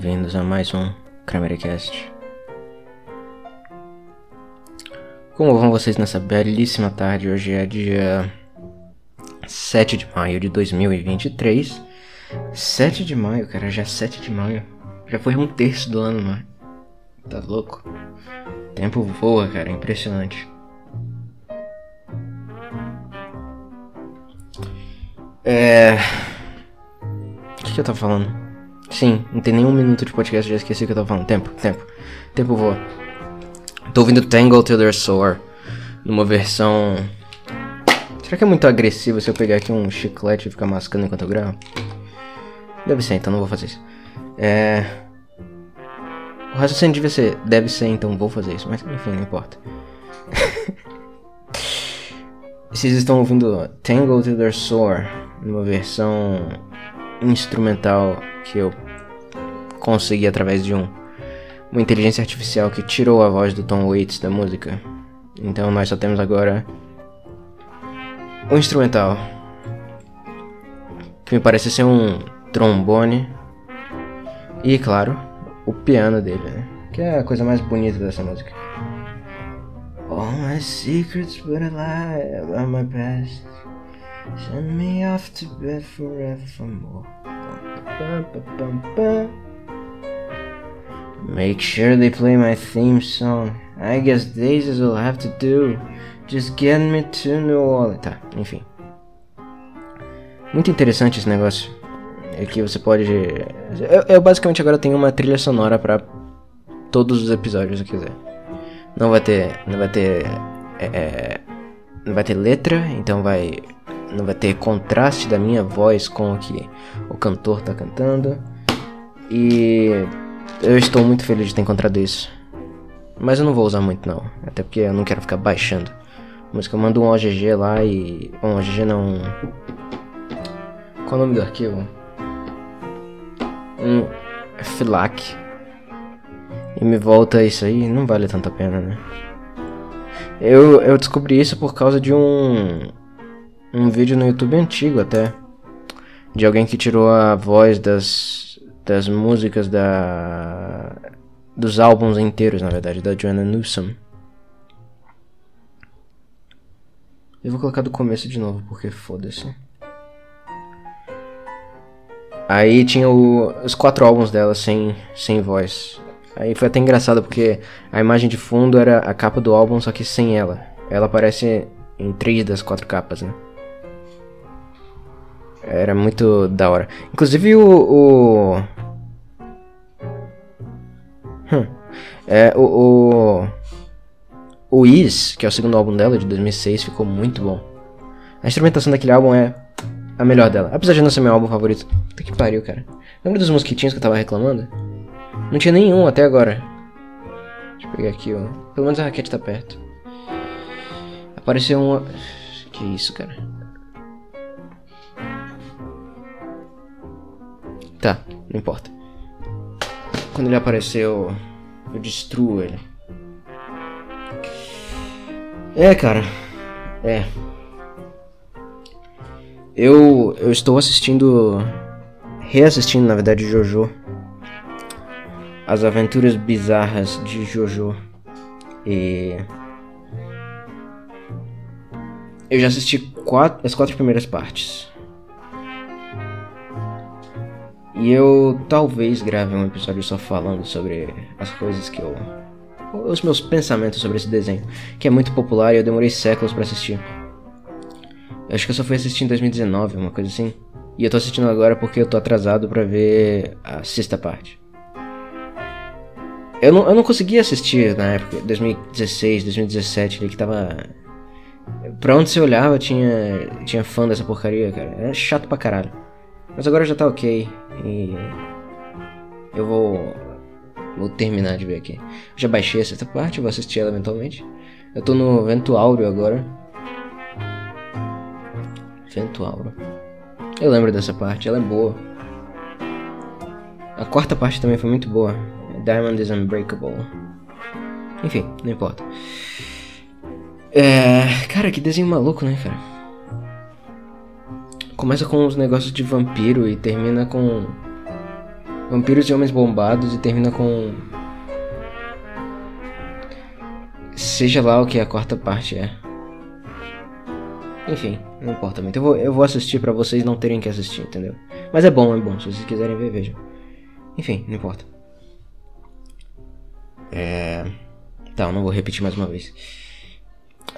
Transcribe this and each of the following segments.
Bem-vindos a mais um Cramericast. Como vão vocês nessa belíssima tarde? Hoje é dia 7 de maio de 2023. 7 de maio, cara, já é 7 de maio. Já foi um terço do ano, mano. Tá louco? O tempo voa, cara, impressionante. É. O que, que eu tava falando? Sim, não tem nenhum minuto de podcast, já esqueci o que eu tava falando. Tempo, tempo. Tempo voa. Tô ouvindo Tangle Till They're Sore. Numa versão. Será que é muito agressivo se eu pegar aqui um chiclete e ficar mascando enquanto eu gravo? Deve ser, então não vou fazer isso. É. O raciocínio devia ser. Deve ser, então vou fazer isso. Mas enfim, não importa. Vocês estão ouvindo Tangle Till They're Sore. Numa versão instrumental que eu consegui através de um uma inteligência artificial que tirou a voz do Tom Waits da música. Então nós só temos agora o instrumental que me parece ser um trombone e claro o piano dele, né? que é a coisa mais bonita dessa música. All my secrets but a lie about my past. Send me off to bed forevermore. Make sure they play my theme song. I guess Daisies will have to do. Just get me to New Orleans. Tá, enfim. Muito interessante esse negócio. É que você pode. Eu, eu basicamente agora tenho uma trilha sonora para todos os episódios, se quiser. Não vai ter. Não vai ter. É, é, não vai ter letra, então vai. Não vai ter contraste da minha voz com o que o cantor tá cantando. E eu estou muito feliz de ter encontrado isso. Mas eu não vou usar muito não. Até porque eu não quero ficar baixando. Música, eu mando um OGG lá e. Um OGG não. Qual é o nome do arquivo? Um FLAC. E me volta isso aí, não vale tanto a pena, né? Eu, eu descobri isso por causa de um. Um vídeo no YouTube antigo até. De alguém que tirou a voz das. Das músicas da. Dos álbuns inteiros, na verdade, da Joanna Newsom. Eu vou colocar do começo de novo, porque foda-se. Aí tinha o, os quatro álbuns dela sem, sem voz. Aí foi até engraçado porque a imagem de fundo era a capa do álbum, só que sem ela. Ela aparece em três das quatro capas, né? Era muito da hora. Inclusive o. o... Hum. É, o, o. O Is, que é o segundo álbum dela, de 2006, ficou muito bom. A instrumentação daquele álbum é a melhor dela. Apesar de não ser meu álbum favorito. Puta que pariu, cara. Lembra dos mosquitinhos que eu tava reclamando? Não tinha nenhum até agora. Deixa eu pegar aqui, ó. Pelo menos a raquete tá perto. Apareceu uma. Que isso, cara. Tá, não importa. Quando ele apareceu, eu destruo ele. É, cara. É. Eu, eu estou assistindo. Reassistindo, na verdade, Jojo. As Aventuras Bizarras de Jojo. E. Eu já assisti quatro, as quatro primeiras partes. E eu talvez grave um episódio só falando sobre as coisas que eu. Os meus pensamentos sobre esse desenho, que é muito popular e eu demorei séculos para assistir. Eu acho que eu só fui assistir em 2019, uma coisa assim. E eu tô assistindo agora porque eu tô atrasado para ver a sexta parte. Eu não, eu não conseguia assistir na época, 2016, 2017, ali que tava. Pra onde você olhava tinha, tinha fã dessa porcaria, cara. Era chato pra caralho. Mas agora já tá ok. E. Eu vou. Vou terminar de ver aqui. Já baixei essa parte, vou assistir ela eventualmente. Eu tô no Vento Áureo agora. Vento Áureo. Eu lembro dessa parte, ela é boa. A quarta parte também foi muito boa. Diamond is Unbreakable. Enfim, não importa. É. Cara, que desenho maluco, né, cara? Começa com uns negócios de vampiro e termina com. Vampiros e homens bombados e termina com. Seja lá o que a quarta parte é. Enfim, não importa muito. Eu vou, eu vou assistir para vocês não terem que assistir, entendeu? Mas é bom, é bom. Se vocês quiserem ver, vejam. Enfim, não importa. É. Tá, eu não vou repetir mais uma vez.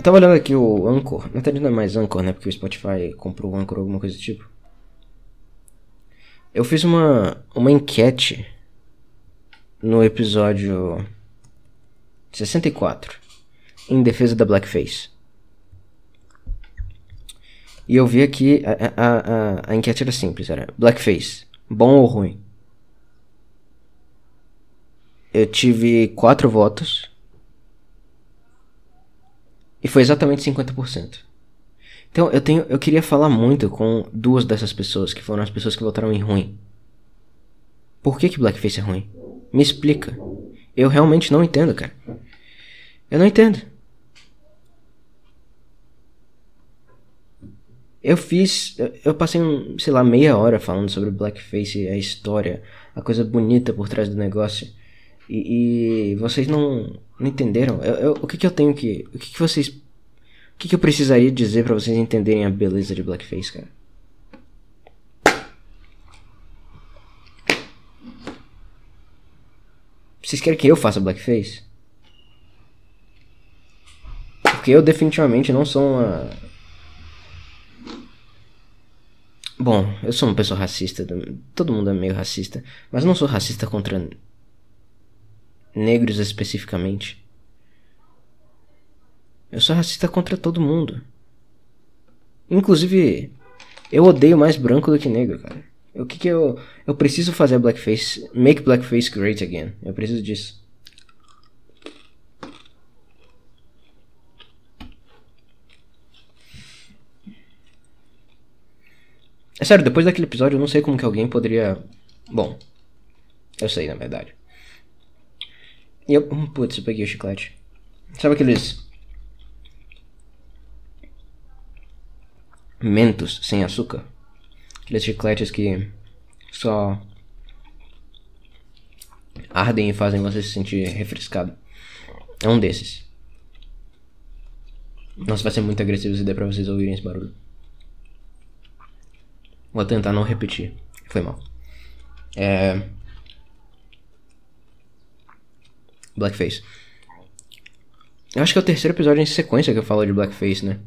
Eu tava olhando aqui o Anchor. Na verdade não é mais Anchor, né? Porque o Spotify comprou o Anchor ou alguma coisa do tipo. Eu fiz uma, uma enquete no episódio 64 em defesa da Blackface. E eu vi aqui, a, a, a, a enquete era simples, era Blackface, bom ou ruim? Eu tive quatro votos. E foi exatamente 50%. Então eu tenho, eu queria falar muito com duas dessas pessoas que foram as pessoas que votaram em ruim. Por que que Blackface é ruim? Me explica. Eu realmente não entendo, cara. Eu não entendo. Eu fiz. Eu passei, sei lá, meia hora falando sobre blackface, a história, a coisa bonita por trás do negócio. E, e vocês não, não entenderam. Eu, eu, o que, que eu tenho que. O que, que vocês. O que, que eu precisaria dizer para vocês entenderem a beleza de blackface, cara? Vocês querem que eu faça blackface? Porque eu definitivamente não sou uma Bom, eu sou uma pessoa racista, todo mundo é meio racista, mas não sou racista contra negros especificamente. Eu sou racista contra todo mundo. Inclusive, eu odeio mais branco do que negro, cara. O que que eu eu preciso fazer blackface, make blackface great again. Eu preciso disso. É sério, depois daquele episódio eu não sei como que alguém poderia. Bom, eu sei na verdade. E eu. Hum, putz, eu peguei o chiclete. Sabe aqueles. Mentos sem açúcar? Aqueles chicletes que só ardem e fazem você se sentir refrescado. É um desses. Nossa, vai ser muito agressivo se der pra vocês ouvirem esse barulho. Vou tentar não repetir. Foi mal. É. Blackface. Eu acho que é o terceiro episódio em sequência que eu falo de Blackface, né?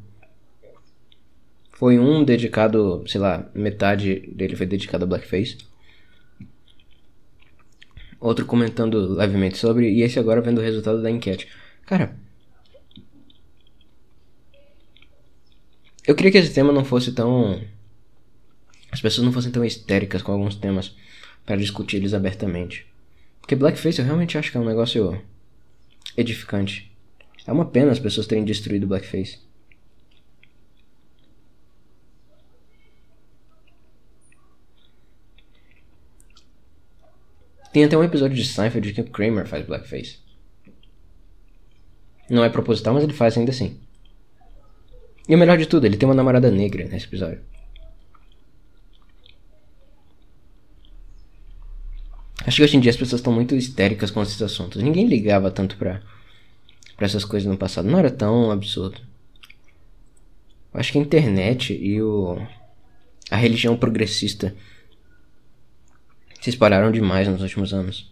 Foi um dedicado, sei lá, metade dele foi dedicado a Blackface. Outro comentando levemente sobre, e esse agora vendo o resultado da enquete. Cara. Eu queria que esse tema não fosse tão as pessoas não fossem tão histéricas com alguns temas para discutir eles abertamente. Porque blackface eu realmente acho que é um negócio edificante. É uma pena as pessoas terem destruído blackface. Tem até um episódio de Seinfeld que o Kramer faz blackface. Não é proposital, mas ele faz ainda assim. E o melhor de tudo, ele tem uma namorada negra nesse episódio. Acho que hoje em dia as pessoas estão muito histéricas com esses assuntos. Ninguém ligava tanto pra, pra essas coisas no passado. Não era tão absurdo. Eu acho que a internet e o, a religião progressista se espalharam demais nos últimos anos.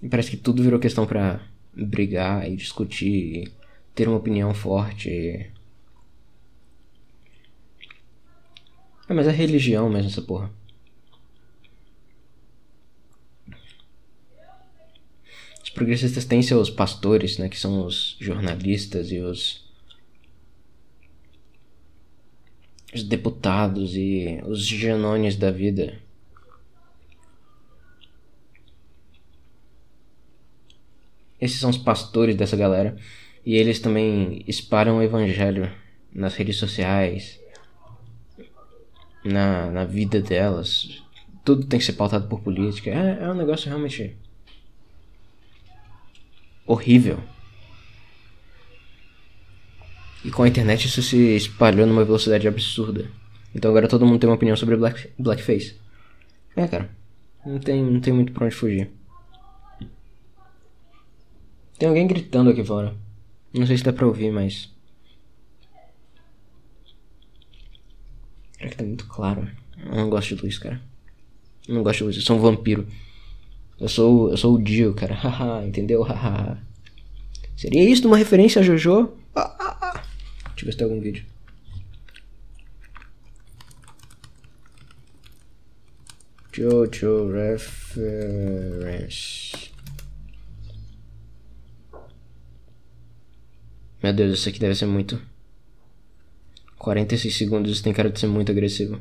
E parece que tudo virou questão pra brigar e discutir, e ter uma opinião forte. E... É, mas é religião mesmo essa porra. Progressistas têm seus pastores, né, que são os jornalistas e os os deputados e os genones da vida. Esses são os pastores dessa galera e eles também espalham o evangelho nas redes sociais, na, na vida delas. Tudo tem que ser pautado por política. É, é um negócio realmente horrível. E com a internet isso se espalhou numa velocidade absurda. Então agora todo mundo tem uma opinião sobre black, blackface. É, cara. Não tem, não tem muito pra onde fugir. Tem alguém gritando aqui fora. Não sei se dá pra ouvir, mas. Será que tá muito claro? Eu não gosto de luz, cara. Eu não gosto de luz, eu sou um vampiro. Eu sou, eu sou o Dio, cara. Haha, entendeu? Seria isso uma referência a Jojo? Ah, ah, ah. Deixa eu ver se tem algum vídeo. Jojo reference. Meu Deus, isso aqui deve ser muito. 46 segundos, isso tem cara de ser muito agressivo.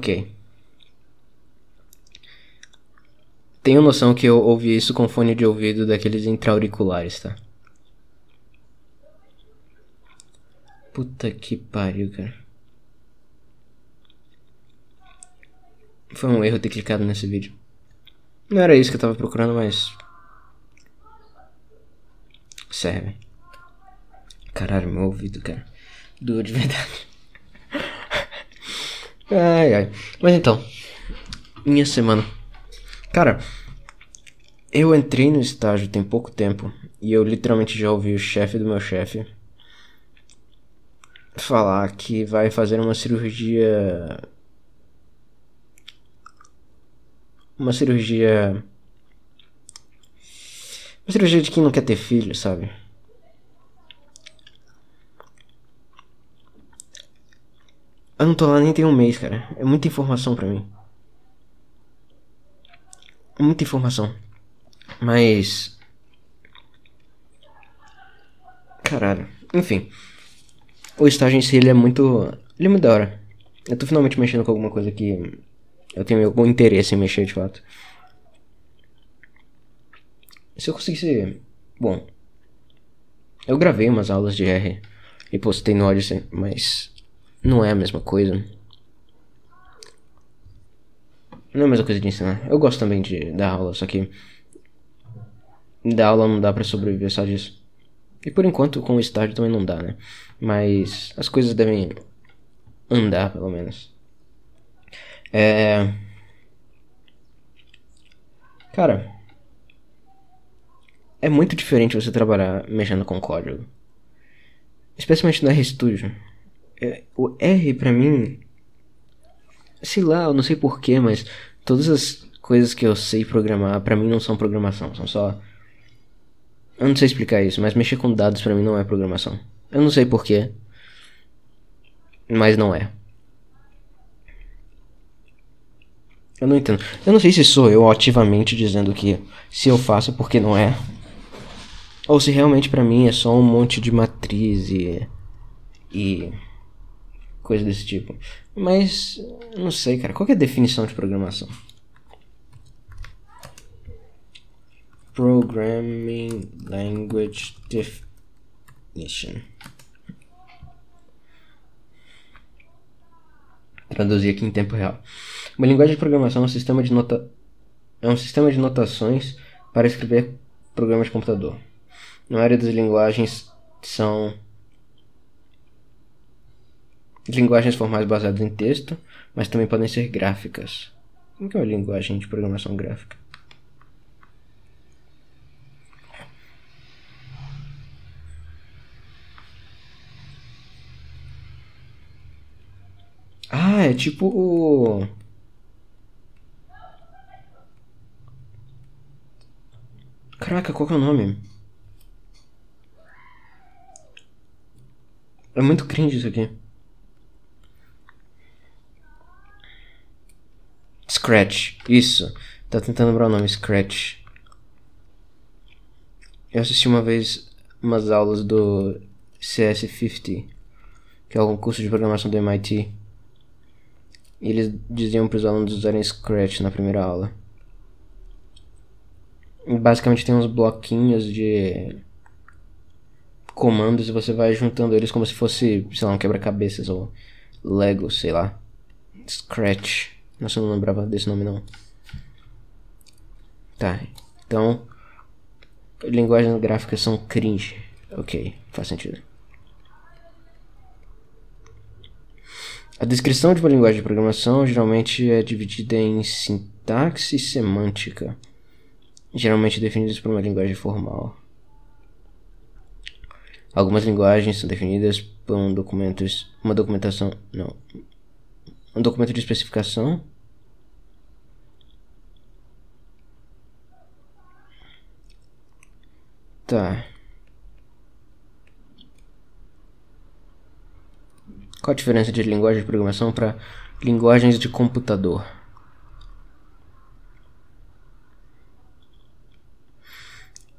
Ok. Tenho noção que eu ouvi isso com fone de ouvido daqueles intra-auriculares, tá? Puta que pariu, cara. Foi um erro ter clicado nesse vídeo. Não era isso que eu tava procurando, mas. Serve. Caralho, meu ouvido, cara. Doeu de verdade. Ai, ai. Mas então. Minha semana. Cara. Eu entrei no estágio tem pouco tempo. E eu literalmente já ouvi o chefe do meu chefe falar que vai fazer uma cirurgia uma cirurgia. Uma cirurgia de quem não quer ter filho, sabe? Eu não tô lá nem tem um mês, cara. É muita informação para mim. Muita informação. Mas. Caralho. Enfim. O estágio em si ele é muito. Ele é muito da hora. Eu tô finalmente mexendo com alguma coisa que eu tenho algum interesse em mexer de fato. Se eu conseguisse. Bom. Eu gravei umas aulas de R e postei no Odyssey, mas não é a mesma coisa. Não é a mesma coisa de ensinar. Eu gosto também de dar aula, só que. Dar aula não dá para sobreviver só disso. E por enquanto com o estágio também não dá, né? Mas as coisas devem andar, pelo menos. É. Cara. É muito diferente você trabalhar mexendo com código. Especialmente no RStudio. É, o R pra mim. Sei lá, eu não sei porquê, mas todas as coisas que eu sei programar pra mim não são programação, são só. Eu não sei explicar isso, mas mexer com dados pra mim não é programação. Eu não sei porquê. Mas não é. Eu não entendo. Eu não sei se sou eu ativamente dizendo que se eu faço porque não é. Ou se realmente para mim é só um monte de matriz e. e. coisa desse tipo. Mas. não sei, cara. Qual é a definição de programação? Programming Language Definition. Traduzir aqui em tempo real. Uma linguagem de programação é um sistema de, nota... é um sistema de notações para escrever programas de computador. Na área das linguagens são linguagens formais baseadas em texto, mas também podem ser gráficas. O que é uma linguagem de programação gráfica? Ah, é tipo o. Caraca, qual que é o nome? É muito cringe isso aqui. Scratch. Isso. Tá tentando lembrar o nome. Scratch. Eu assisti uma vez umas aulas do CS50, que é algum curso de programação do MIT. E eles diziam para os alunos usarem Scratch na primeira aula. E basicamente tem uns bloquinhos de comandos e você vai juntando eles como se fosse, sei lá, um quebra-cabeças ou Lego, sei lá. Scratch. Nossa, eu não lembrava desse nome não. Tá, então. Linguagens gráficas são cringe. Ok, faz sentido. A descrição de uma linguagem de programação geralmente é dividida em sintaxe e semântica, geralmente definidas por uma linguagem formal. Algumas linguagens são definidas por um documento, uma documentação, não, um documento de especificação. Tá. Qual a diferença de linguagem de programação para linguagens de computador?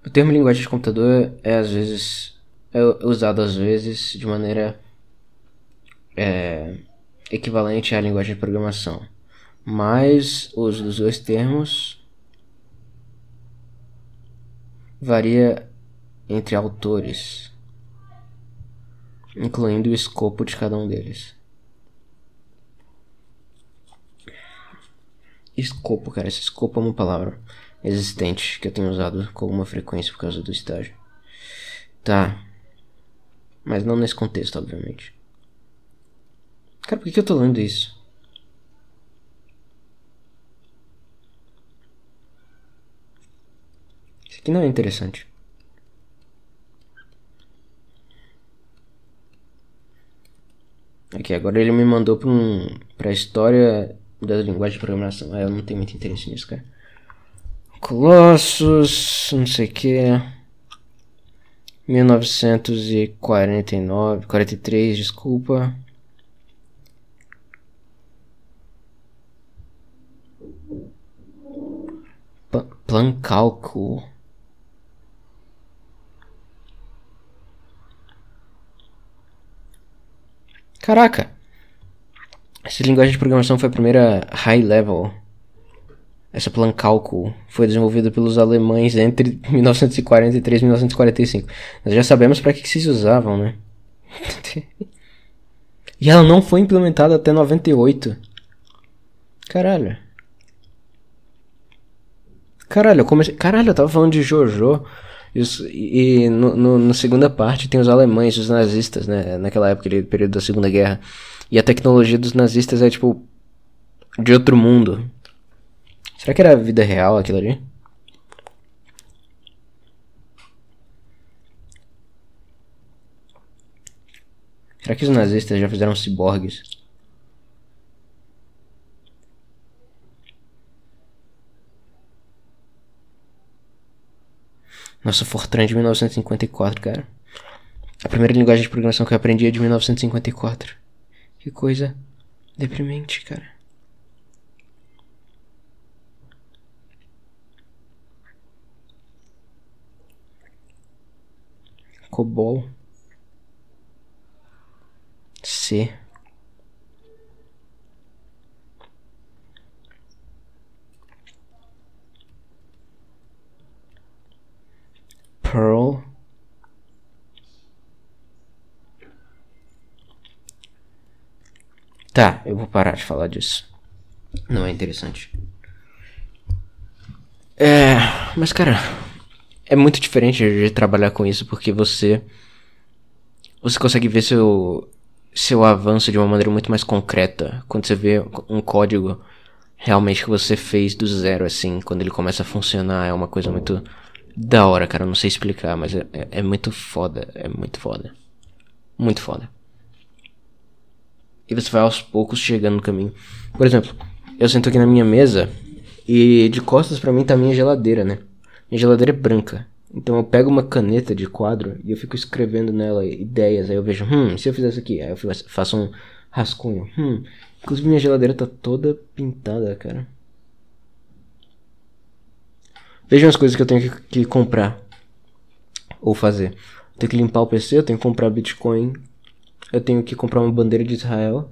O termo linguagem de computador é às vezes é usado às vezes de maneira é, equivalente à linguagem de programação, mas o uso dos dois termos varia entre autores incluindo o escopo de cada um deles. Escopo, cara, esse escopo é uma palavra existente que eu tenho usado com alguma frequência por causa do estágio. Tá. Mas não nesse contexto, obviamente. Cara, por que, eu tô lendo isso? Isso aqui não é interessante. Aqui, agora ele me mandou para um, pra história da linguagem de programação. Ah, eu não tenho muito interesse nisso, cara. Colossus, não sei o que. 1949, 43, desculpa. Plan cálculo. Caraca! Essa linguagem de programação foi a primeira high level. Essa plan cálculo foi desenvolvida pelos alemães entre 1943 e 1945. Nós já sabemos para que, que se usavam, né? e ela não foi implementada até 98. Caralho. Caralho, eu comecei... Caralho, eu tava falando de Jojo. E no, no, na segunda parte tem os alemães, os nazistas, né? Naquela época, ali, período da Segunda Guerra. E a tecnologia dos nazistas é tipo. de outro mundo. Será que era vida real aquilo ali? Será que os nazistas já fizeram ciborgues? Nossa, Fortran de 1954, cara. A primeira linguagem de programação que eu aprendi é de 1954. Que coisa deprimente, cara. COBOL. C. Pearl. Tá, eu vou parar de falar disso. Não é interessante. É. Mas, cara. É muito diferente de trabalhar com isso porque você. Você consegue ver seu. Seu avanço de uma maneira muito mais concreta. Quando você vê um código realmente que você fez do zero, assim. Quando ele começa a funcionar, é uma coisa muito da hora, cara. Não sei explicar, mas é, é, é, muito foda. É muito foda. Muito foda. E você vai aos poucos chegando no caminho. Por exemplo, eu sento aqui na minha mesa e de costas para mim tá minha geladeira, né? Minha geladeira é branca. Então eu pego uma caneta de quadro e eu fico escrevendo nela ideias. Aí eu vejo, hum, se eu fizesse aqui? Aí eu faço um rascunho. Hum, inclusive minha geladeira tá toda pintada, cara. Vejam as coisas que eu tenho que, que comprar ou fazer. Eu tenho que limpar o PC, eu tenho que comprar Bitcoin, eu tenho que comprar uma bandeira de Israel.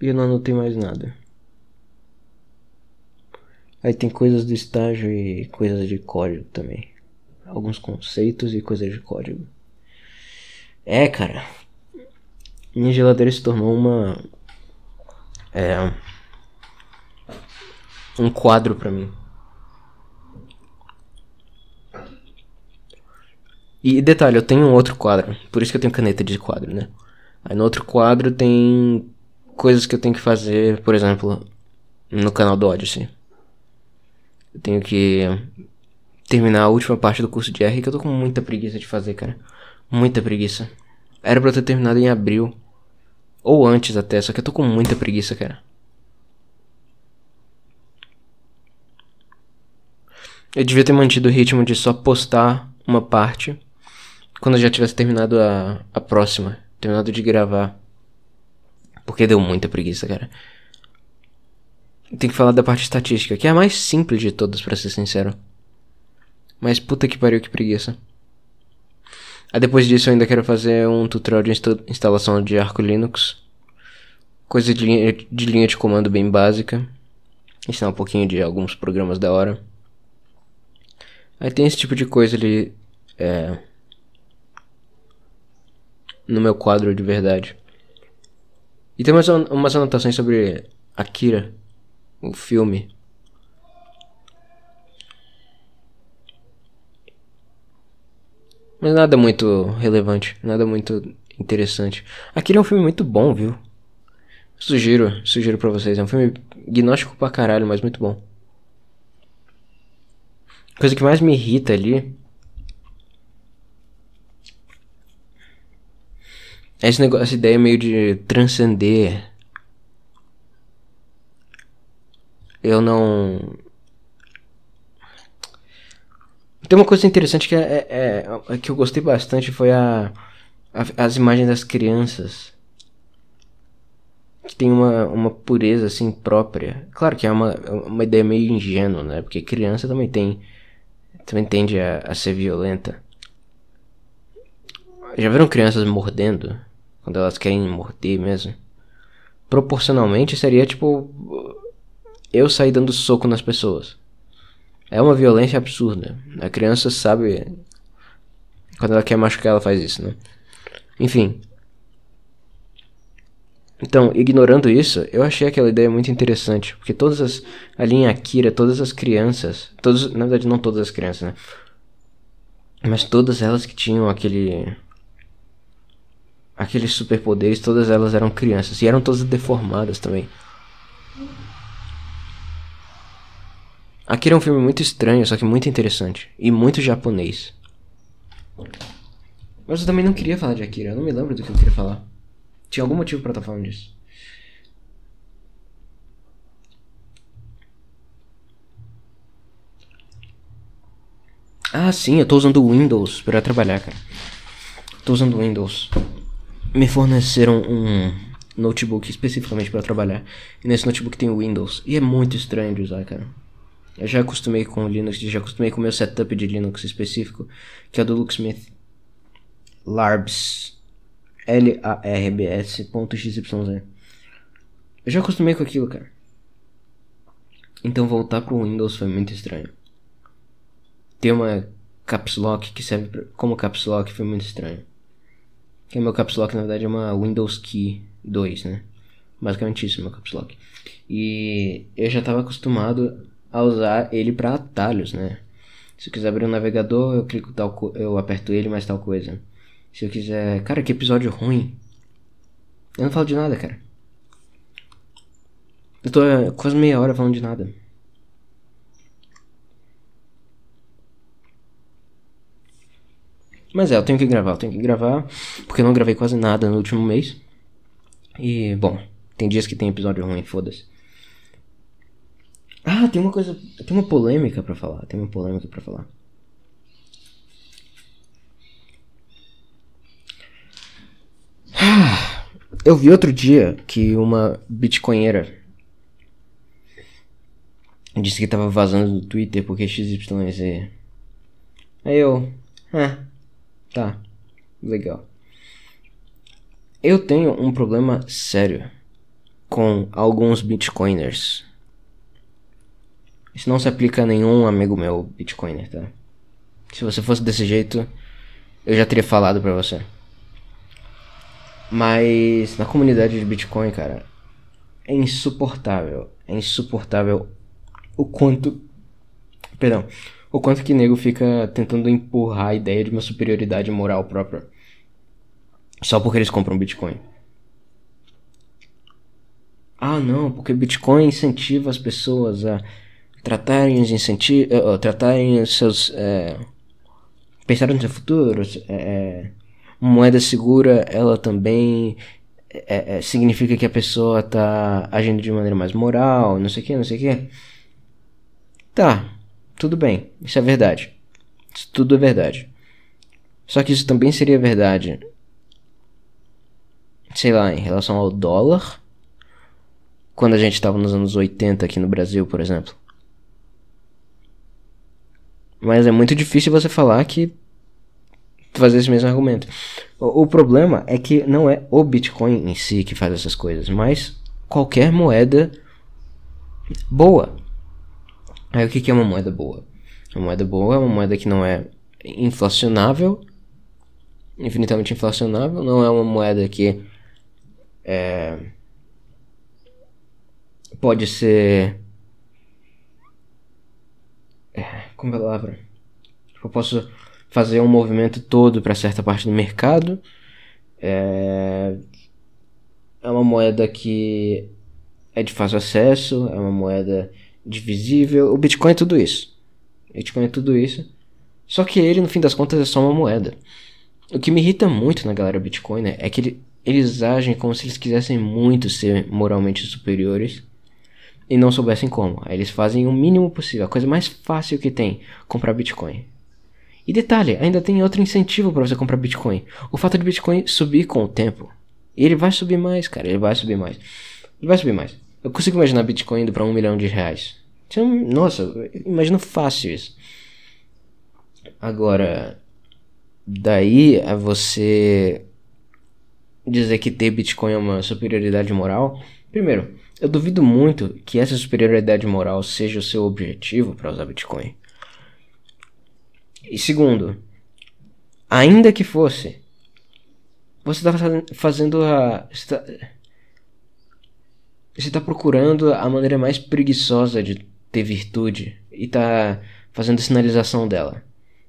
E eu não anotei mais nada. Aí tem coisas do estágio e coisas de código também. Alguns conceitos e coisas de código. É, cara. Minha geladeira se tornou uma. É. Um quadro para mim. E detalhe, eu tenho um outro quadro. Por isso que eu tenho caneta de quadro, né? Aí no outro quadro tem coisas que eu tenho que fazer, por exemplo, no canal do Odyssey. Eu tenho que terminar a última parte do curso de R que eu tô com muita preguiça de fazer, cara. Muita preguiça. Era pra eu ter terminado em abril. Ou antes até, só que eu tô com muita preguiça, cara. Eu devia ter mantido o ritmo de só postar uma parte quando eu já tivesse terminado a, a próxima. Terminado de gravar. Porque deu muita preguiça, cara. Tem que falar da parte estatística, que é a mais simples de todas, para ser sincero. Mas puta que pariu, que preguiça. Aí depois disso eu ainda quero fazer um tutorial de insta instalação de Arco Linux. Coisa de linha, de linha de comando bem básica. Ensinar um pouquinho de alguns programas da hora. Aí tem esse tipo de coisa ali. É, no meu quadro de verdade. E tem umas, umas anotações sobre Akira o filme. Mas nada muito relevante, nada muito interessante. Aquele é um filme muito bom, viu? Sugiro, sugiro pra vocês. É um filme gnóstico pra caralho, mas muito bom. Coisa que mais me irrita ali é esse negócio, essa ideia meio de transcender eu não. Tem uma coisa interessante que, é, é, é que eu gostei bastante foi a, a, as imagens das crianças. Que tem uma, uma pureza assim própria. Claro que é uma, uma ideia meio ingênua, né? Porque criança também tem. Também tende a, a ser violenta. Já viram crianças mordendo? Quando elas querem morder mesmo? Proporcionalmente seria tipo eu sair dando soco nas pessoas. É uma violência absurda. A criança sabe. Quando ela quer machucar, ela faz isso, né? Enfim. Então, ignorando isso, eu achei aquela ideia muito interessante. Porque todas as. A linha Akira, todas as crianças. Todos, na verdade, não todas as crianças, né? Mas todas elas que tinham aquele. Aqueles superpoderes, todas elas eram crianças. E eram todas deformadas também. Akira é um filme muito estranho, só que muito interessante. E muito japonês. Mas eu também não queria falar de Akira, eu não me lembro do que eu queria falar. Tinha algum motivo para estar tá falando disso. Ah, sim, eu tô usando Windows para trabalhar, cara. Tô usando Windows. Me forneceram um notebook especificamente para trabalhar. E nesse notebook tem Windows. E é muito estranho de usar, cara. Eu já acostumei com o Linux, já acostumei com o meu setup de Linux específico, que é do Luxmith. Larbs. L-A-R-B-S.xyz. Eu já acostumei com aquilo, cara. Então voltar pro Windows foi muito estranho. Ter uma caps lock que serve pra, como caps lock foi muito estranho. Que meu caps lock na verdade é uma Windows Key 2, né? Basicamente isso, meu caps lock. E eu já estava acostumado a usar ele para atalhos, né? Se eu quiser abrir um navegador, eu clico tal eu aperto ele mais tal coisa. Se eu quiser, cara, que episódio ruim. Eu não falo de nada, cara. Eu tô é, quase meia hora falando de nada. Mas é, eu tenho que gravar, eu tenho que gravar, porque eu não gravei quase nada no último mês. E, bom, tem dias que tem episódio ruim, foda-se. Ah, tem uma coisa. Tem uma polêmica pra falar. Tem uma polêmica pra falar. Ah, eu vi outro dia que uma bitcoinheira disse que tava vazando do Twitter porque XYZ. Aí eu. Ah, tá. Legal. Eu tenho um problema sério com alguns bitcoiners. Isso não se aplica a nenhum amigo meu bitcoiner, tá? Se você fosse desse jeito, eu já teria falado pra você. Mas na comunidade de Bitcoin, cara, é insuportável. É insuportável o quanto. Perdão. O quanto que nego fica tentando empurrar a ideia de uma superioridade moral própria. Só porque eles compram Bitcoin. Ah, não, porque Bitcoin incentiva as pessoas a tratarem os incentivos. Uh, tratarem os seus. Uh, pensar no seu futuro. Uh, moeda segura, ela também é, é, significa que a pessoa está agindo de maneira mais moral, não sei o que, não sei o que. Tá, tudo bem, isso é verdade. Isso tudo é verdade. Só que isso também seria verdade, sei lá, em relação ao dólar, quando a gente estava nos anos 80 aqui no Brasil, por exemplo. Mas é muito difícil você falar que fazer esse mesmo argumento. O, o, problema é que não é o Bitcoin em si que faz essas coisas, mas qualquer moeda boa. Aí o que, que é uma moeda boa? Uma moeda boa é uma moeda que não é inflacionável, infinitamente inflacionável, não é uma moeda que é, pode ser. É, como é palavra? Eu posso fazer um movimento todo para certa parte do mercado. É, é uma moeda que é de fácil acesso, é uma moeda divisível. O Bitcoin é tudo isso. O Bitcoin é tudo isso. Só que ele, no fim das contas, é só uma moeda. O que me irrita muito na galera Bitcoin né, é que ele, eles agem como se eles quisessem muito ser moralmente superiores e não soubessem como. Eles fazem o mínimo possível, a coisa mais fácil que tem, comprar Bitcoin. E detalhe, ainda tem outro incentivo para você comprar Bitcoin. O fato de Bitcoin subir com o tempo. Ele vai subir mais, cara. Ele vai subir mais. Ele vai subir mais. Eu consigo imaginar Bitcoin indo para um milhão de reais. É nossa, imagino fácil isso. Agora, daí a você dizer que ter Bitcoin é uma superioridade moral. Primeiro, eu duvido muito que essa superioridade moral seja o seu objetivo para usar Bitcoin. E segundo, ainda que fosse, você está fazendo a. Você está tá procurando a maneira mais preguiçosa de ter virtude e está fazendo sinalização dela.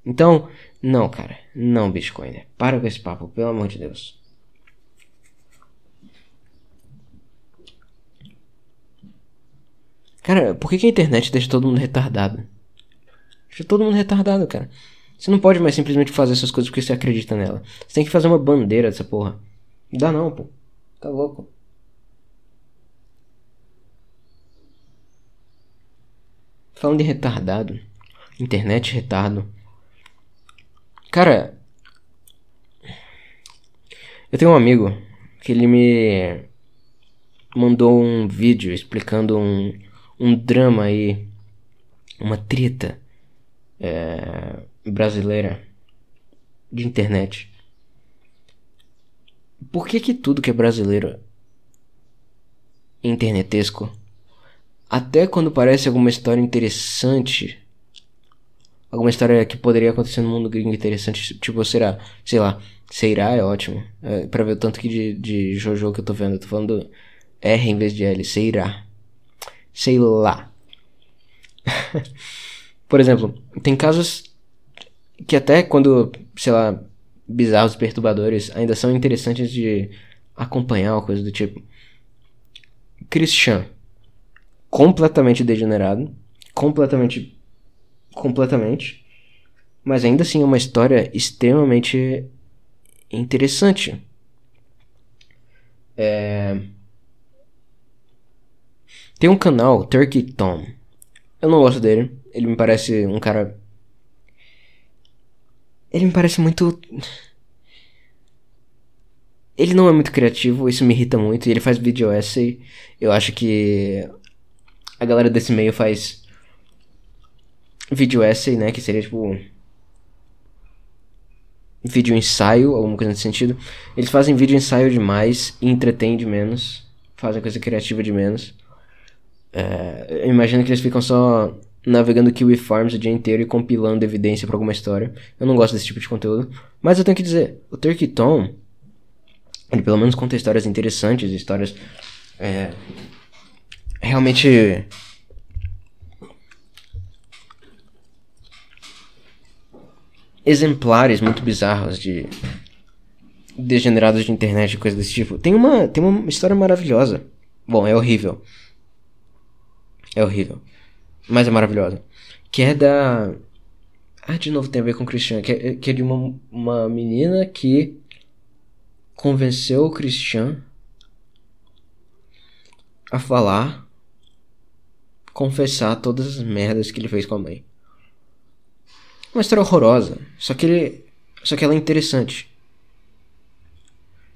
Então, não, cara, não, Bitcoin. Para com esse papo, pelo amor de Deus. Cara, por que, que a internet deixa todo mundo retardado? Deixa todo mundo retardado, cara. Você não pode mais simplesmente fazer essas coisas porque você acredita nela. Você tem que fazer uma bandeira dessa porra. Não dá não, pô. Tá louco. Falando de retardado. Internet retardo. Cara. Eu tenho um amigo que ele me mandou um vídeo explicando um, um drama aí. Uma treta é, brasileira de internet. Por que que tudo que é brasileiro internetesco, até quando parece alguma história interessante, alguma história que poderia acontecer no mundo gringo interessante, tipo, será, sei lá, Seirá é ótimo, é, pra ver o tanto que de, de Jojo que eu tô vendo, eu tô falando R em vez de L, Seirá, sei lá. Por exemplo, tem casos que até quando, sei lá, bizarros perturbadores ainda são interessantes de acompanhar ou coisa do tipo. Christian, completamente degenerado, completamente, completamente, mas ainda assim é uma história extremamente interessante. É... Tem um canal, Turkey Tom, Eu não gosto dele. Ele me parece um cara. Ele me parece muito. Ele não é muito criativo, isso me irrita muito. E ele faz vídeo essay. Eu acho que a galera desse meio faz vídeo essay, né? Que seria tipo vídeo ensaio, alguma coisa nesse sentido. Eles fazem vídeo ensaio demais e entretêm de menos. Fazem coisa criativa de menos. É, eu imagino que eles ficam só navegando Kiwi Farms o dia inteiro e compilando evidência para alguma história. Eu não gosto desse tipo de conteúdo. Mas eu tenho que dizer, o Turkey Tom, ele pelo menos conta histórias interessantes, histórias é, realmente exemplares muito bizarros de degenerados de internet e coisas desse tipo. Tem uma, tem uma história maravilhosa. Bom, é horrível. É horrível. Mas é maravilhosa. Que é da. Ah, de novo tem a ver com o Christian. Que é, que é de uma, uma menina que convenceu o Christian a falar, confessar todas as merdas que ele fez com a mãe. Uma história horrorosa. Só que ele. Só que ela é interessante.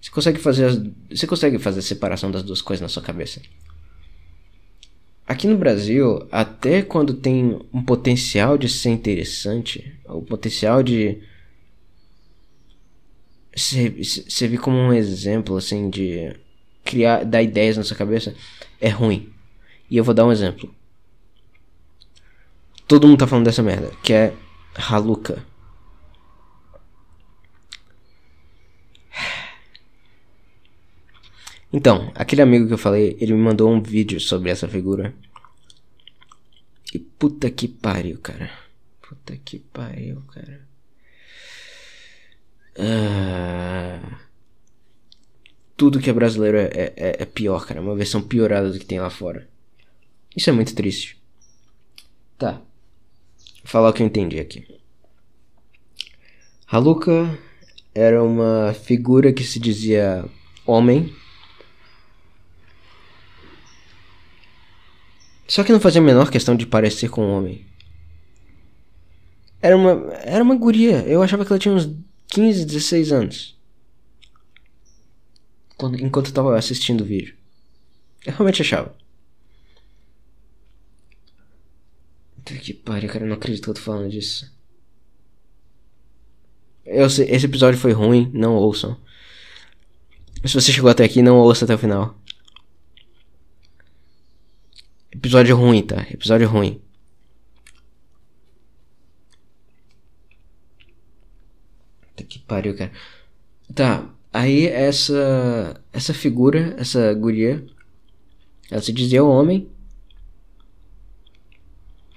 Você consegue fazer as, Você consegue fazer a separação das duas coisas na sua cabeça. Aqui no Brasil, até quando tem um potencial de ser interessante, o potencial de servir como um exemplo assim de criar dar ideias na sua cabeça é ruim. E eu vou dar um exemplo. Todo mundo tá falando dessa merda, que é Haluka. Então, aquele amigo que eu falei, ele me mandou um vídeo sobre essa figura. E puta que pariu, cara. Puta que pariu, cara. Ah, tudo que é brasileiro é, é, é pior, cara. Uma versão piorada do que tem lá fora. Isso é muito triste. Tá. Vou falar o que eu entendi aqui. Haluka era uma figura que se dizia homem Só que não fazia a menor questão de parecer com um homem. Era uma, era uma guria. Eu achava que ela tinha uns 15, 16 anos. Quando, enquanto eu tava assistindo o vídeo. Eu realmente achava. Que pariu, cara. Eu não acredito que eu tô falando disso. Eu sei, esse episódio foi ruim. Não ouçam. Se você chegou até aqui, não ouça até o final. Episódio ruim, tá? Episódio ruim. Puta que pariu, cara. Tá, aí essa essa figura, essa guria, ela se dizia homem.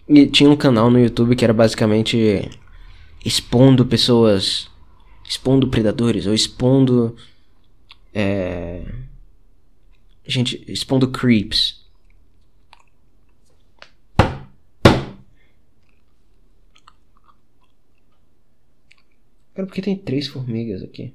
E tinha um canal no YouTube que era basicamente expondo pessoas, expondo predadores ou expondo é, gente, expondo creeps. Cara, por que tem três formigas aqui?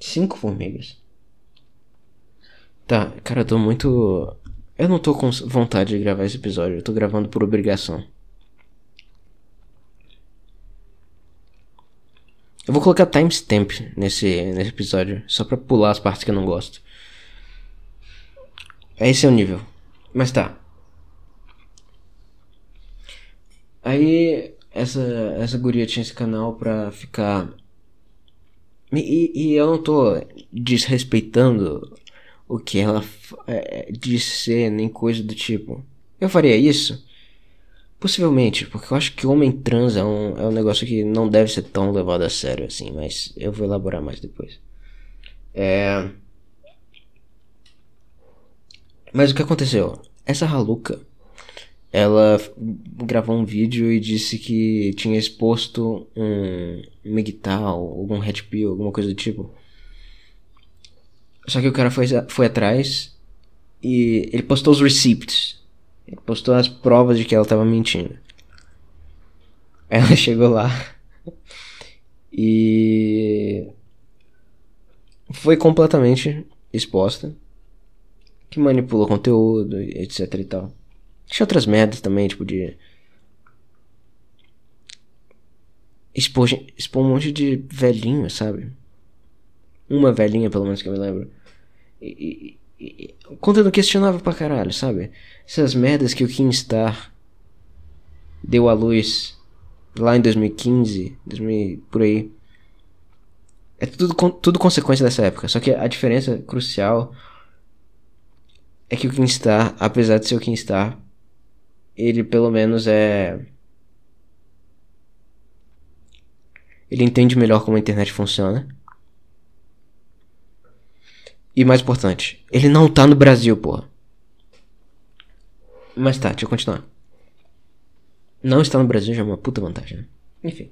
Cinco formigas. Tá, cara, eu tô muito. Eu não tô com vontade de gravar esse episódio, eu tô gravando por obrigação. Eu vou colocar timestamp nesse, nesse episódio, só pra pular as partes que eu não gosto. Esse é o nível. Mas tá. Aí, essa, essa guria tinha esse canal pra ficar. E, e eu não tô desrespeitando o que ela é, disse ser, nem coisa do tipo. Eu faria isso? Possivelmente, porque eu acho que homem trans é um, é um negócio que não deve ser tão levado a sério assim, mas eu vou elaborar mais depois. É. Mas o que aconteceu? Essa Haluka, ela gravou um vídeo e disse que tinha exposto um Migtal, algum Red Pill, alguma coisa do tipo. Só que o cara foi, foi atrás E ele postou os receipts. Ele postou as provas de que ela tava mentindo. Ela chegou lá e foi completamente exposta. Que manipulou conteúdo, etc e tal. Tinha outras merdas também, tipo de. Expor, expor um monte de velhinho, sabe? Uma velhinha, pelo menos que eu me lembro. E conteúdo questionável pra caralho, sabe? Essas merdas que o Kingstar deu à luz lá em 2015, 2000, por aí. É tudo, tudo consequência dessa época. Só que a diferença crucial é que o Kingstar, apesar de ser o Kingstar, ele pelo menos é. Ele entende melhor como a internet funciona. E mais importante, ele não tá no Brasil, porra. Mas tá, deixa eu continuar. Não estar no Brasil já é uma puta vantagem, né? Enfim.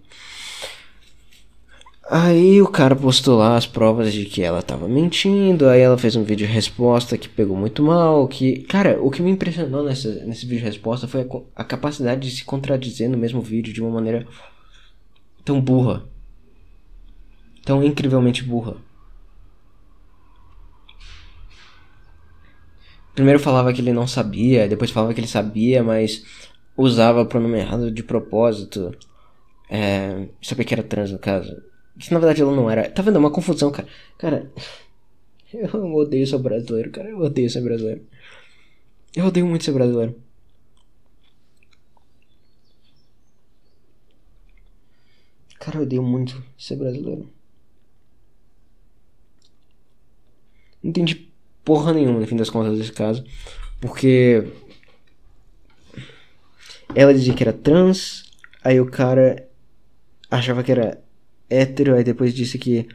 Aí o cara postou lá as provas de que ela tava mentindo, aí ela fez um vídeo de resposta que pegou muito mal, que... Cara, o que me impressionou nessa, nesse vídeo de resposta foi a, a capacidade de se contradizer no mesmo vídeo de uma maneira tão burra. Tão incrivelmente burra. Primeiro falava que ele não sabia, depois falava que ele sabia, mas usava pronome errado de propósito. É, sabia que era trans no caso. Que na verdade ela não era. Tá vendo? É uma confusão, cara. Cara, eu odeio ser brasileiro, cara. Eu odeio ser brasileiro. Eu odeio muito ser brasileiro. Cara, eu odeio muito ser brasileiro. Não entendi porra nenhuma, no fim das contas, desse caso. Porque ela dizia que era trans, aí o cara achava que era hétero, aí depois disse que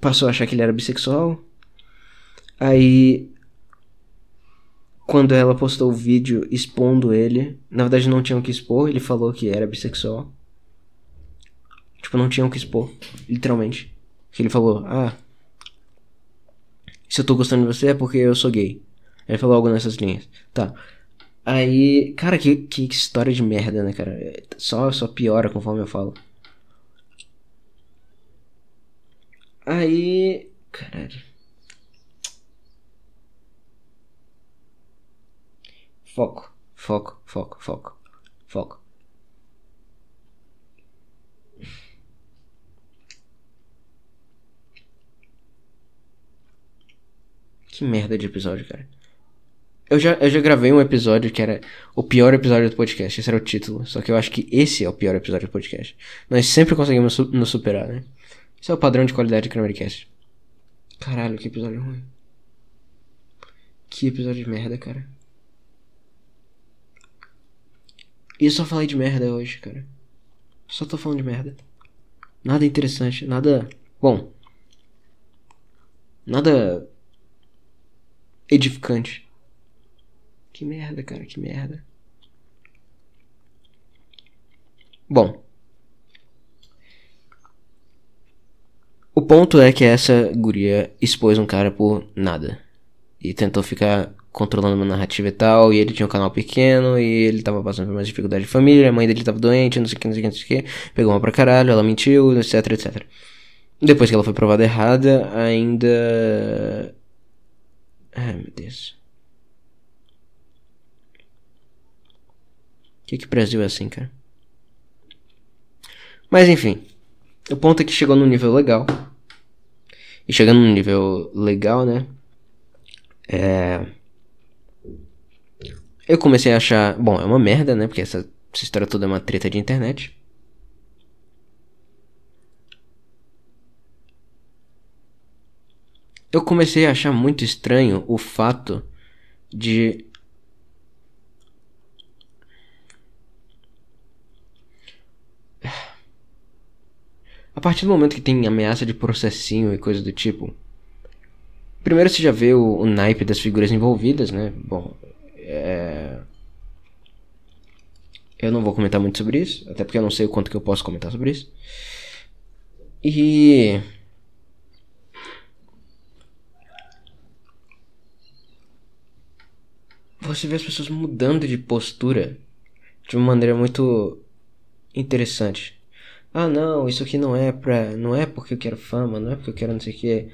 passou a achar que ele era bissexual. Aí quando ela postou o vídeo expondo ele, na verdade não tinham que expor, ele falou que era bissexual. Tipo, não tinham que expor, literalmente. Que ele falou: "Ah, se eu tô gostando de você é porque eu sou gay". Ele falou algo nessas linhas. Tá. Aí, cara, que, que história de merda, né, cara? Só, só piora conforme eu falo. Aí. Caralho. Foco, foco, foco, foco, foco. Que merda de episódio, cara. Eu já, eu já gravei um episódio que era o pior episódio do podcast. Esse era o título. Só que eu acho que esse é o pior episódio do podcast. Nós sempre conseguimos su nos superar, né? Esse é o padrão de qualidade do Cramericast. Caralho, que episódio ruim. Que episódio de merda, cara. E eu só falei de merda hoje, cara. Só tô falando de merda. Nada interessante, nada. Bom. Nada. Edificante. Que merda, cara, que merda. Bom. O ponto é que essa guria expôs um cara por nada. E tentou ficar controlando uma narrativa e tal. E ele tinha um canal pequeno. E ele tava passando por mais dificuldade de família. A mãe dele tava doente, não sei o que, não sei o que, não sei o que. Pegou uma pra caralho, ela mentiu, etc, etc. Depois que ela foi provada errada, ainda. Ai meu Deus. que que o Brasil é assim, cara? Mas enfim, o ponto é que chegou num nível legal. E chegando num nível legal, né? É... Eu comecei a achar. Bom, é uma merda, né? Porque essa, essa história toda é uma treta de internet. Eu comecei a achar muito estranho o fato de A partir do momento que tem ameaça de processinho e coisa do tipo. Primeiro você já vê o, o naipe das figuras envolvidas, né? Bom, é... Eu não vou comentar muito sobre isso, até porque eu não sei o quanto que eu posso comentar sobre isso. E. você vê as pessoas mudando de postura de uma maneira muito interessante. Ah, não, isso aqui não é pra. Não é porque eu quero fama, não é porque eu quero não sei o que.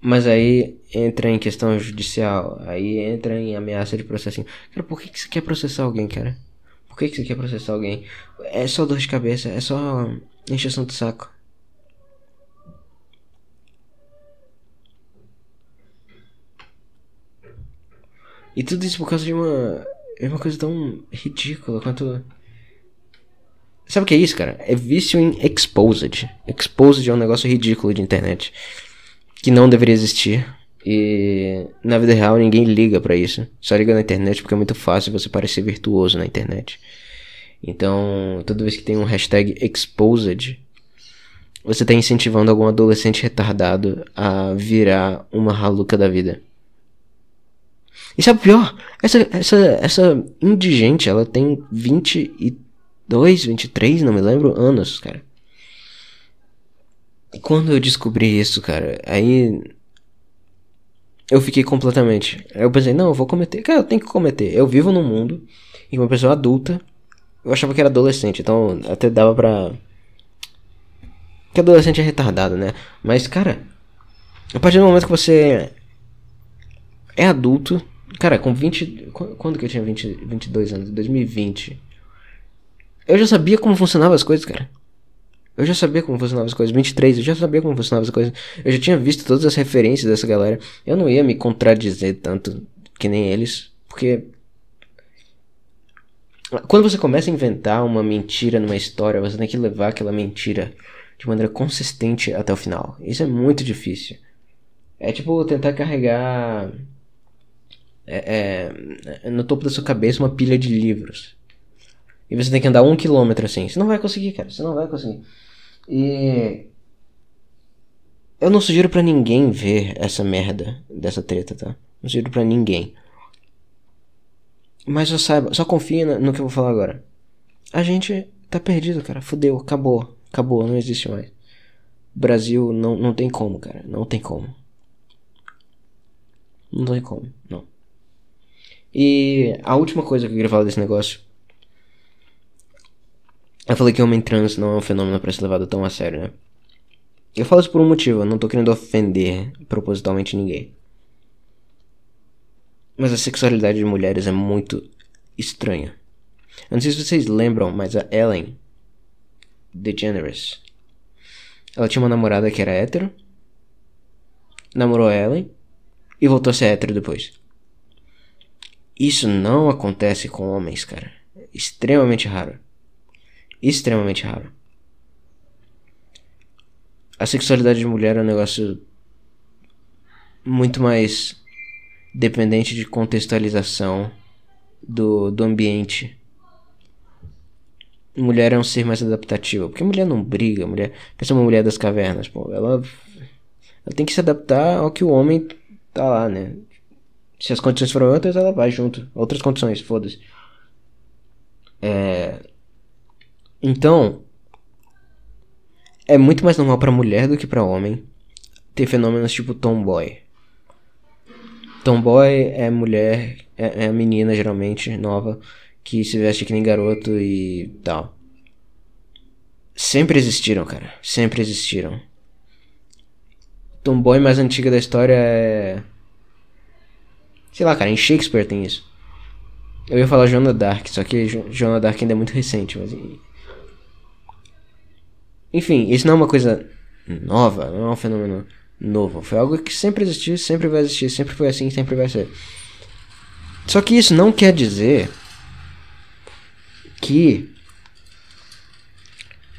Mas aí entra em questão judicial, aí entra em ameaça de processinho. Cara, por que, que você quer processar alguém, cara? Por que, que você quer processar alguém? É só dor de cabeça, é só encheção de saco. E tudo isso por causa de uma. É uma coisa tão ridícula quanto. Sabe o que é isso, cara? É vício em Exposed. Exposed é um negócio ridículo de internet. Que não deveria existir. E na vida real ninguém liga para isso. Só liga na internet porque é muito fácil você parecer virtuoso na internet. Então, toda vez que tem um hashtag Exposed, você está incentivando algum adolescente retardado a virar uma raluca da vida. E sabe o pior? Essa, essa, essa indigente, ela tem 22, 23, não me lembro, anos, cara. E quando eu descobri isso, cara, aí. Eu fiquei completamente. Eu pensei, não, eu vou cometer. Cara, eu tenho que cometer. Eu vivo num mundo em uma pessoa adulta. Eu achava que era adolescente, então até dava pra. Que adolescente é retardado, né? Mas, cara, a partir do momento que você é adulto, Cara, com 20. Quando que eu tinha 20, 22 anos? 2020. Eu já sabia como funcionavam as coisas, cara. Eu já sabia como funcionavam as coisas. 23, eu já sabia como funcionavam as coisas. Eu já tinha visto todas as referências dessa galera. Eu não ia me contradizer tanto que nem eles. Porque. Quando você começa a inventar uma mentira numa história, você tem que levar aquela mentira de maneira consistente até o final. Isso é muito difícil. É tipo tentar carregar é, é, no topo da sua cabeça uma pilha de livros. E você tem que andar um quilômetro assim. Você não vai conseguir, cara. Você não vai conseguir. E. Eu não sugiro para ninguém ver essa merda dessa treta, tá? Não sugiro para ninguém. Mas só saiba, só confia no que eu vou falar agora. A gente tá perdido, cara. Fudeu, acabou. Acabou, não existe mais. Brasil não, não tem como, cara. Não tem como. Não tem como, não. E a última coisa que eu queria falar desse negócio. Eu falei que homem trans não é um fenômeno para ser levado tão a sério, né? Eu falo isso por um motivo, eu não tô querendo ofender propositalmente ninguém. Mas a sexualidade de mulheres é muito estranha. Eu não sei se vocês lembram, mas a Ellen DeGeneres. Ela tinha uma namorada que era hétero. Namorou a Ellen. E voltou a ser hétero depois. Isso não acontece com homens, cara. Extremamente raro. Extremamente raro. A sexualidade de mulher é um negócio muito mais dependente de contextualização do, do ambiente. Mulher é um ser mais adaptativo. Porque mulher não briga, mulher. Pensa uma mulher das cavernas, pô. Ela, ela tem que se adaptar ao que o homem tá lá, né? Se as condições foram outras, ela vai junto. Outras condições, foda-se. É... Então, é muito mais normal para mulher do que para homem ter fenômenos tipo tomboy. Tomboy é mulher, é, é menina geralmente nova que se veste que nem garoto e tal. Sempre existiram, cara. Sempre existiram. Tomboy mais antiga da história é Sei lá, cara, em Shakespeare tem isso. Eu ia falar Joana Dark, só que Joana Dark ainda é muito recente, mas. Enfim, isso não é uma coisa nova, não é um fenômeno novo. Foi algo que sempre existiu, sempre vai existir, sempre foi assim, sempre vai ser. Só que isso não quer dizer que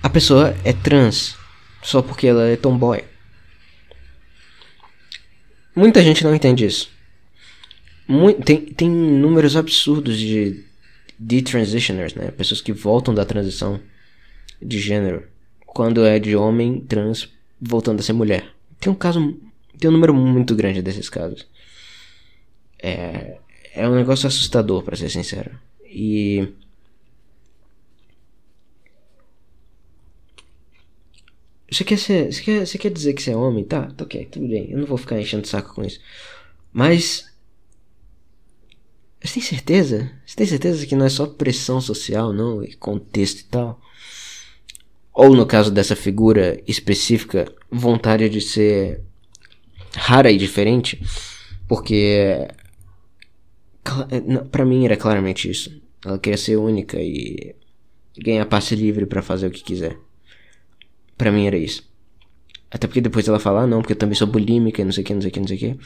a pessoa é trans só porque ela é tomboy. Muita gente não entende isso. Tem, tem números absurdos de detransitioners, né? Pessoas que voltam da transição de gênero. Quando é de homem trans voltando a ser mulher. Tem um caso. Tem um número muito grande desses casos. É, é um negócio assustador, para ser sincero. E. Você quer, ser, você, quer, você quer dizer que você é homem? Tá, tá ok, tudo bem. Eu não vou ficar enchendo saco com isso. Mas Você tem certeza? Você tem certeza que não é só pressão social, não? E contexto e tal? Ou no caso dessa figura específica, vontade de ser rara e diferente? Porque. para mim era claramente isso. Ela queria ser única e ganhar passe livre para fazer o que quiser. Para mim era isso. Até porque depois ela fala, ah, não, porque eu também sou bulímica e não sei o que, não sei o que, não sei o que.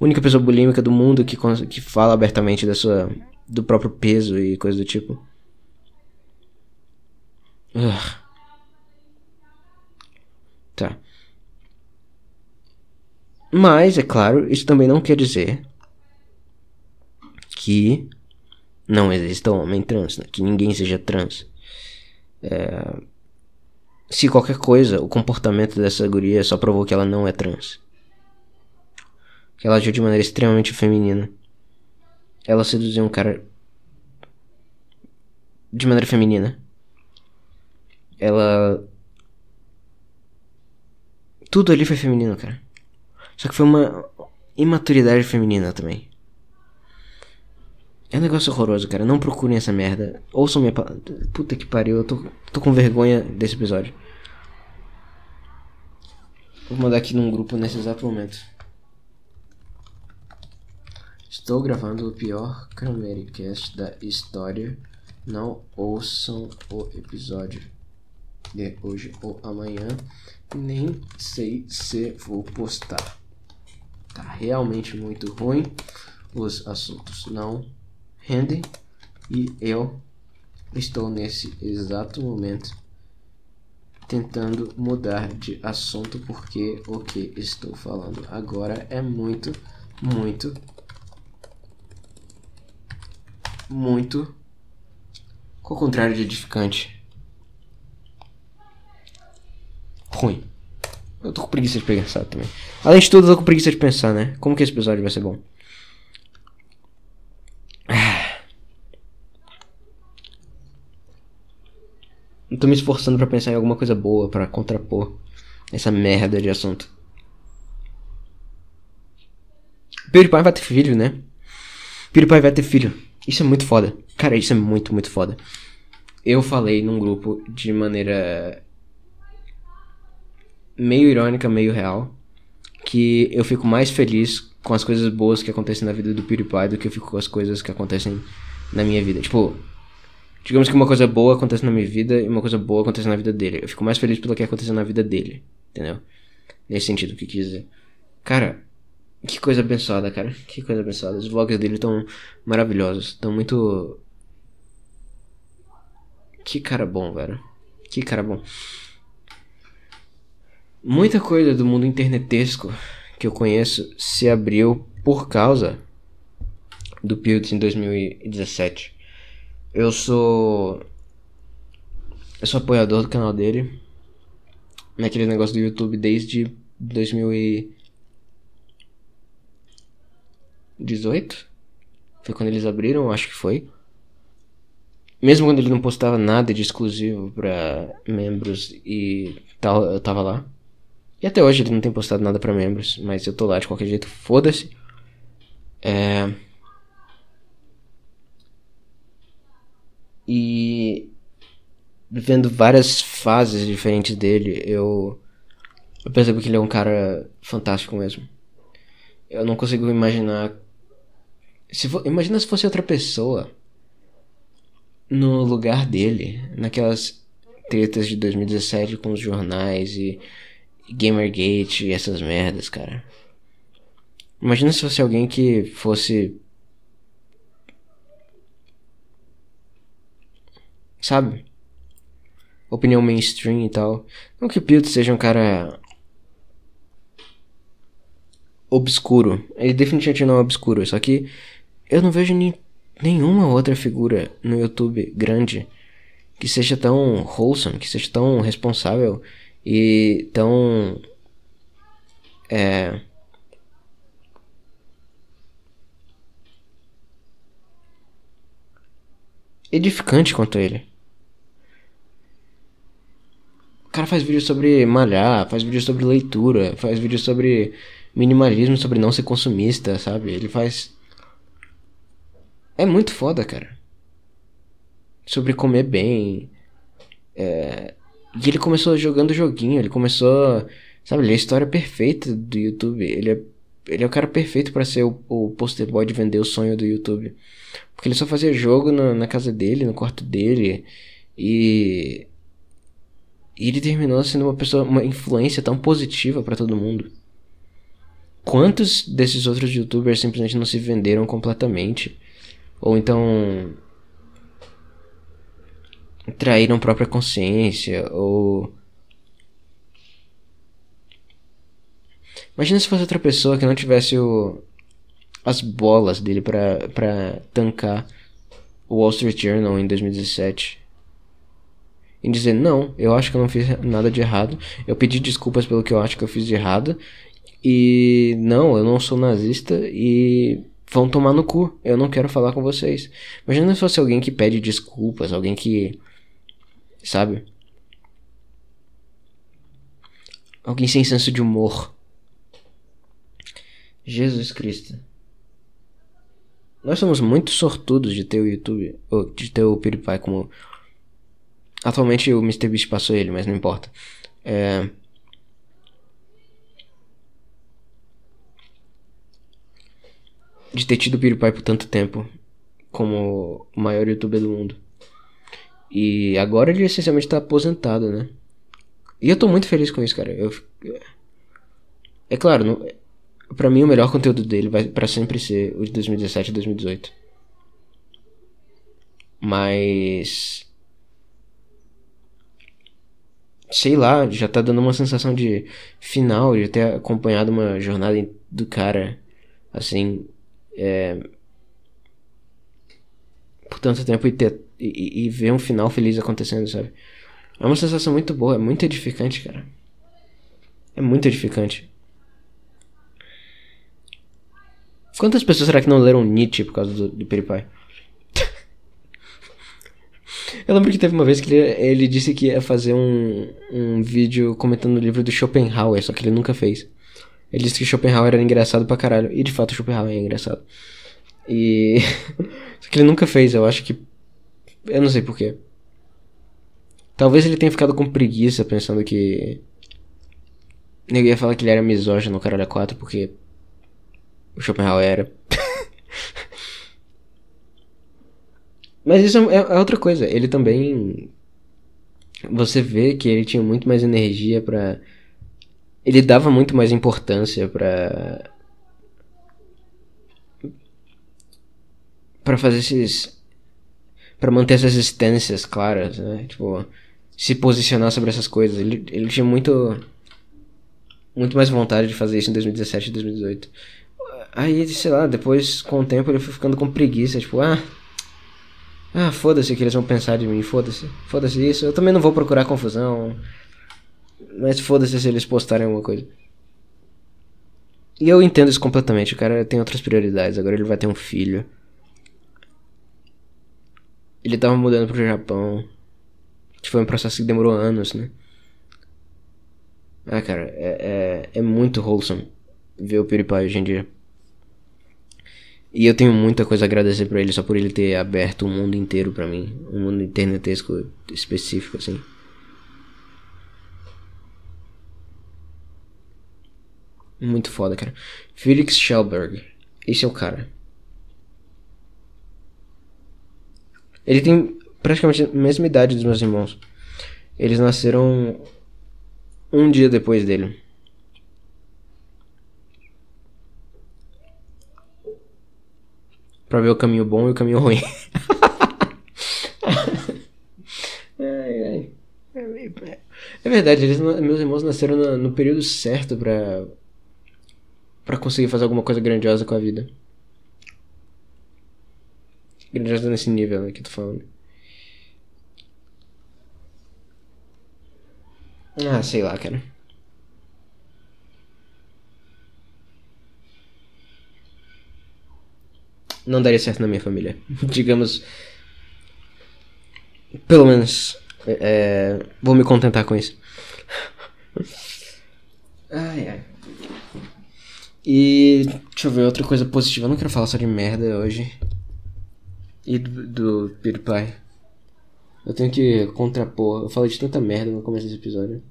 Única pessoa bulímica do mundo que, que fala abertamente da sua, do próprio peso e coisa do tipo. Ugh. Tá. Mas, é claro, isso também não quer dizer que não exista homem trans, né? que ninguém seja trans. É... Se qualquer coisa, o comportamento dessa guria só provou que ela não é trans. Que ela agiu de maneira extremamente feminina. Ela seduziu um cara de maneira feminina. Ela. Tudo ali foi feminino, cara. Só que foi uma imaturidade feminina também. É um negócio horroroso, cara. Não procurem essa merda. Ouçam minha. Puta que pariu, eu tô, tô com vergonha desse episódio. Vou mandar aqui num grupo nesse exato momento. Estou gravando o pior Cramericast da história. Não ouçam o episódio de hoje ou amanhã. Nem sei se vou postar. Tá realmente muito ruim os assuntos. Não rendem e eu estou nesse exato momento tentando mudar de assunto porque o que estou falando agora é muito, muito, muito com o contrário de edificante. Ruim. Eu tô com preguiça de pensar também. Além de tudo, eu tô com preguiça de pensar, né? Como que esse episódio vai ser bom? Eu tô me esforçando para pensar em alguma coisa boa para contrapor essa merda de assunto. PewDiePie vai ter filho, né? PewDiePie vai ter filho. Isso é muito foda. Cara, isso é muito, muito foda. Eu falei num grupo de maneira meio irônica, meio real, que eu fico mais feliz com as coisas boas que acontecem na vida do PewDiePie do que eu fico com as coisas que acontecem na minha vida. Tipo, Digamos que uma coisa boa acontece na minha vida e uma coisa boa acontece na vida dele. Eu fico mais feliz pelo que aconteceu na vida dele. Entendeu? Nesse sentido, o que quis dizer. Cara, que coisa abençoada, cara. Que coisa abençoada. Os vlogs dele estão maravilhosos. Estão muito. Que cara bom, velho. Que cara bom. Muita coisa do mundo internetesco que eu conheço se abriu por causa do Pilts em 2017. Eu sou. Eu sou apoiador do canal dele. Naquele negócio do YouTube desde 2018. Foi quando eles abriram, acho que foi. Mesmo quando ele não postava nada de exclusivo para membros e tal, eu tava lá. E até hoje ele não tem postado nada para membros, mas eu tô lá de qualquer jeito, foda-se. É. E vendo várias fases diferentes dele, eu, eu percebo que ele é um cara fantástico mesmo. Eu não consigo imaginar. Se for, imagina se fosse outra pessoa no lugar dele, naquelas tretas de 2017 com os jornais e, Gamergate e essas merdas, cara. Imagina se fosse alguém que fosse sabe? Opinião mainstream e tal. Não que o Pilot seja um cara obscuro. Ele definitivamente não é obscuro, só que eu não vejo ni nenhuma outra figura no YouTube grande que seja tão wholesome, que seja tão responsável e tão é edificante quanto ele. cara faz vídeo sobre malhar, faz vídeo sobre leitura, faz vídeo sobre minimalismo, sobre não ser consumista, sabe? Ele faz. É muito foda, cara. Sobre comer bem. É... E ele começou jogando joguinho, ele começou. Sabe, ele é a história perfeita do YouTube. Ele é, ele é o cara perfeito para ser o, o poster boy de vender o sonho do YouTube. Porque ele só fazia jogo na, na casa dele, no quarto dele. E. E ele terminou sendo uma pessoa, uma influência tão positiva para todo mundo. Quantos desses outros youtubers simplesmente não se venderam completamente? Ou então traíram própria consciência, ou Imagina se fosse outra pessoa que não tivesse o as bolas dele para para tancar o Wall Street Journal em 2017 e dizer não, eu acho que eu não fiz nada de errado, eu pedi desculpas pelo que eu acho que eu fiz de errado e não, eu não sou nazista e vão tomar no cu. Eu não quero falar com vocês. Imagina se fosse alguém que pede desculpas, alguém que. Sabe? Alguém sem senso de humor. Jesus Cristo. Nós somos muito sortudos de ter o YouTube, ou de ter o PewDiePie como. Atualmente o MrBeast passou ele, mas não importa. É. de ter tido o PewDiePie por tanto tempo como o maior youtuber do mundo. E agora ele essencialmente tá aposentado, né? E eu tô muito feliz com isso, cara. Eu, é claro, não, pra mim o melhor conteúdo dele vai para sempre ser o de 2017 e 2018. Mas. Sei lá, já tá dando uma sensação de final, de ter acompanhado uma jornada do cara, assim, é, por tanto tempo e, ter, e, e, ver um final feliz acontecendo, sabe? É uma sensação muito boa, é muito edificante, cara. É muito edificante. Quantas pessoas será que não leram Nietzsche por causa do, do Peripai? Eu lembro que teve uma vez que ele, ele disse que ia fazer um, um vídeo comentando o livro do Schopenhauer, só que ele nunca fez. Ele disse que Schopenhauer era engraçado pra caralho. E de fato Schopenhauer é engraçado. E. Só que ele nunca fez, eu acho que. Eu não sei porquê. Talvez ele tenha ficado com preguiça pensando que. Eu ia falar que ele era misógino no Caralho 4 porque. O Schopenhauer era. Mas isso é, é outra coisa. Ele também. Você vê que ele tinha muito mais energia para ele dava muito mais importância para para fazer esses para manter essas existências claras, né? Tipo, se posicionar sobre essas coisas. Ele, ele tinha muito muito mais vontade de fazer isso em 2017 e 2018. Aí, sei lá, depois com o tempo ele foi ficando com preguiça, tipo, ah, ah, foda-se o que eles vão pensar de mim, foda-se, foda-se isso. Eu também não vou procurar confusão. Mas foda-se se eles postarem alguma coisa. E eu entendo isso completamente. O cara tem outras prioridades. Agora ele vai ter um filho. Ele tava mudando pro Japão. Foi um processo que demorou anos, né? Ah, cara, é, é, é muito wholesome ver o PewDiePie hoje em dia. E eu tenho muita coisa a agradecer pra ele só por ele ter aberto o mundo inteiro pra mim. Um mundo internetesco específico, assim. Muito foda, cara. Felix Schellberg. Esse é o cara. Ele tem praticamente a mesma idade dos meus irmãos. Eles nasceram um dia depois dele. Pra ver o caminho bom e o caminho ruim. ai, ai. É verdade, eles, meus irmãos nasceram no, no período certo pra para conseguir fazer alguma coisa grandiosa com a vida. Grandiosa nesse nível né, que eu tô falando. Ah, sei lá, cara. Não daria certo na minha família. Digamos. Pelo menos. É, vou me contentar com isso. Ai, ai. E deixa eu ver outra coisa positiva. Eu não quero falar só de merda hoje. E do, do PewDiePie. Eu tenho que contrapor. Eu falei de tanta merda no começo desse episódio.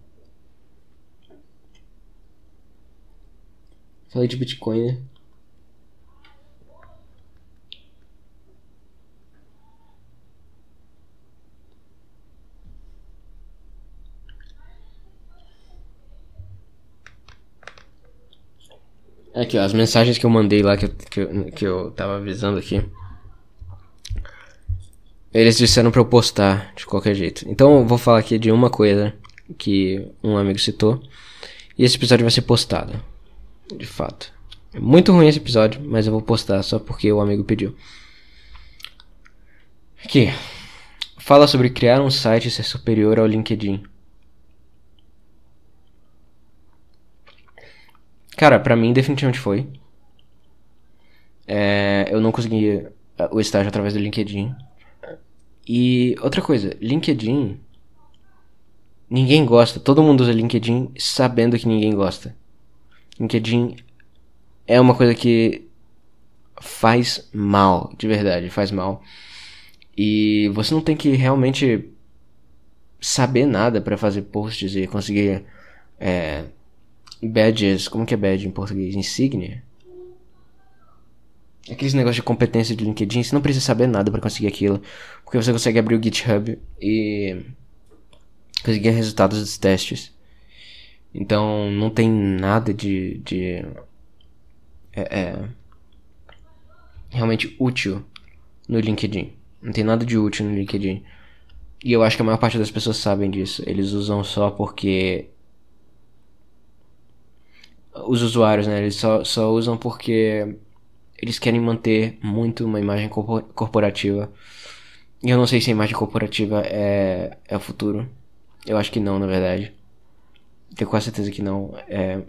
Falei de Bitcoin, né? Aqui, ó, as mensagens que eu mandei lá, que eu, que eu, que eu tava avisando aqui. Eles disseram pra eu postar de qualquer jeito. Então eu vou falar aqui de uma coisa que um amigo citou. E esse episódio vai ser postado. De fato. É muito ruim esse episódio, mas eu vou postar só porque o amigo pediu. Aqui. Fala sobre criar um site ser superior ao LinkedIn. Cara, pra mim definitivamente foi. É, eu não consegui é, o estágio através do LinkedIn. E outra coisa, LinkedIn. Ninguém gosta. Todo mundo usa LinkedIn sabendo que ninguém gosta. LinkedIn é uma coisa que faz mal, de verdade, faz mal. E você não tem que realmente saber nada para fazer posts e conseguir é, badges, como que é badge em português? Insígnia? Aqueles negócios de competência de LinkedIn, você não precisa saber nada para conseguir aquilo. Porque você consegue abrir o GitHub e conseguir resultados dos testes. Então não tem nada de. de é, é, realmente útil no LinkedIn. Não tem nada de útil no LinkedIn. E eu acho que a maior parte das pessoas sabem disso. Eles usam só porque os usuários, né? Eles só, só usam porque eles querem manter muito uma imagem corporativa. E eu não sei se a imagem corporativa é, é o futuro. Eu acho que não, na verdade. Tenho quase certeza que não. É...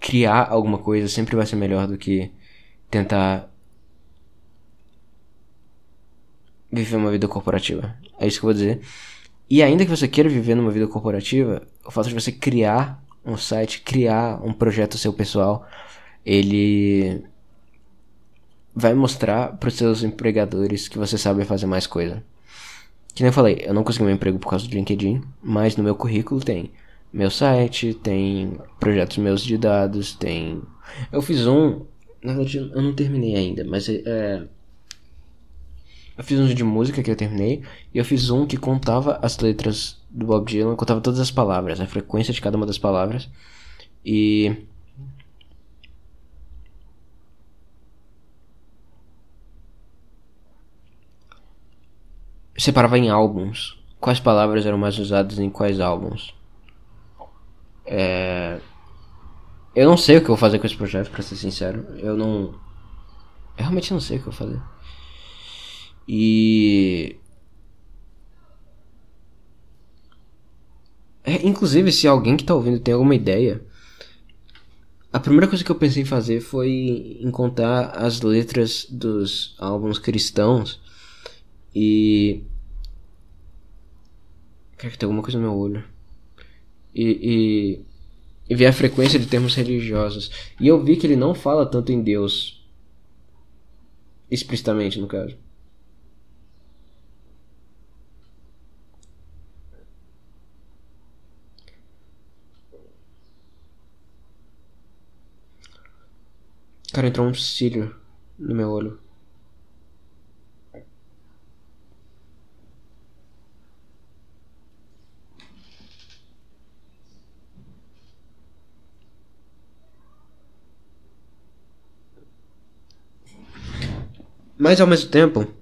Criar alguma coisa sempre vai ser melhor do que tentar viver uma vida corporativa. É isso que eu vou dizer. E ainda que você queira viver numa vida corporativa, o fato de você criar um site, criar um projeto seu pessoal, ele vai mostrar para os seus empregadores que você sabe fazer mais coisa. Que nem eu falei, eu não consegui meu emprego por causa do LinkedIn, mas no meu currículo tem meu site, tem projetos meus de dados, tem. Eu fiz um. Na verdade, eu não terminei ainda, mas é. Eu fiz um de música que eu terminei, e eu fiz um que contava as letras do Bob Dylan, contava todas as palavras, a frequência de cada uma das palavras. E. Separava em álbuns. Quais palavras eram mais usadas em quais álbuns. É... Eu não sei o que eu vou fazer com esse projeto, pra ser sincero. Eu não. Eu realmente não sei o que eu vou fazer. E. É, inclusive, se alguém que tá ouvindo tem alguma ideia, a primeira coisa que eu pensei em fazer foi em contar as letras dos álbuns cristãos e. Cara, que tem alguma coisa no meu olho. E, e, e ver a frequência de termos religiosos. E eu vi que ele não fala tanto em Deus. Explicitamente, no caso. Cara, entrou um cílio no meu olho. Mas ao mesmo tempo,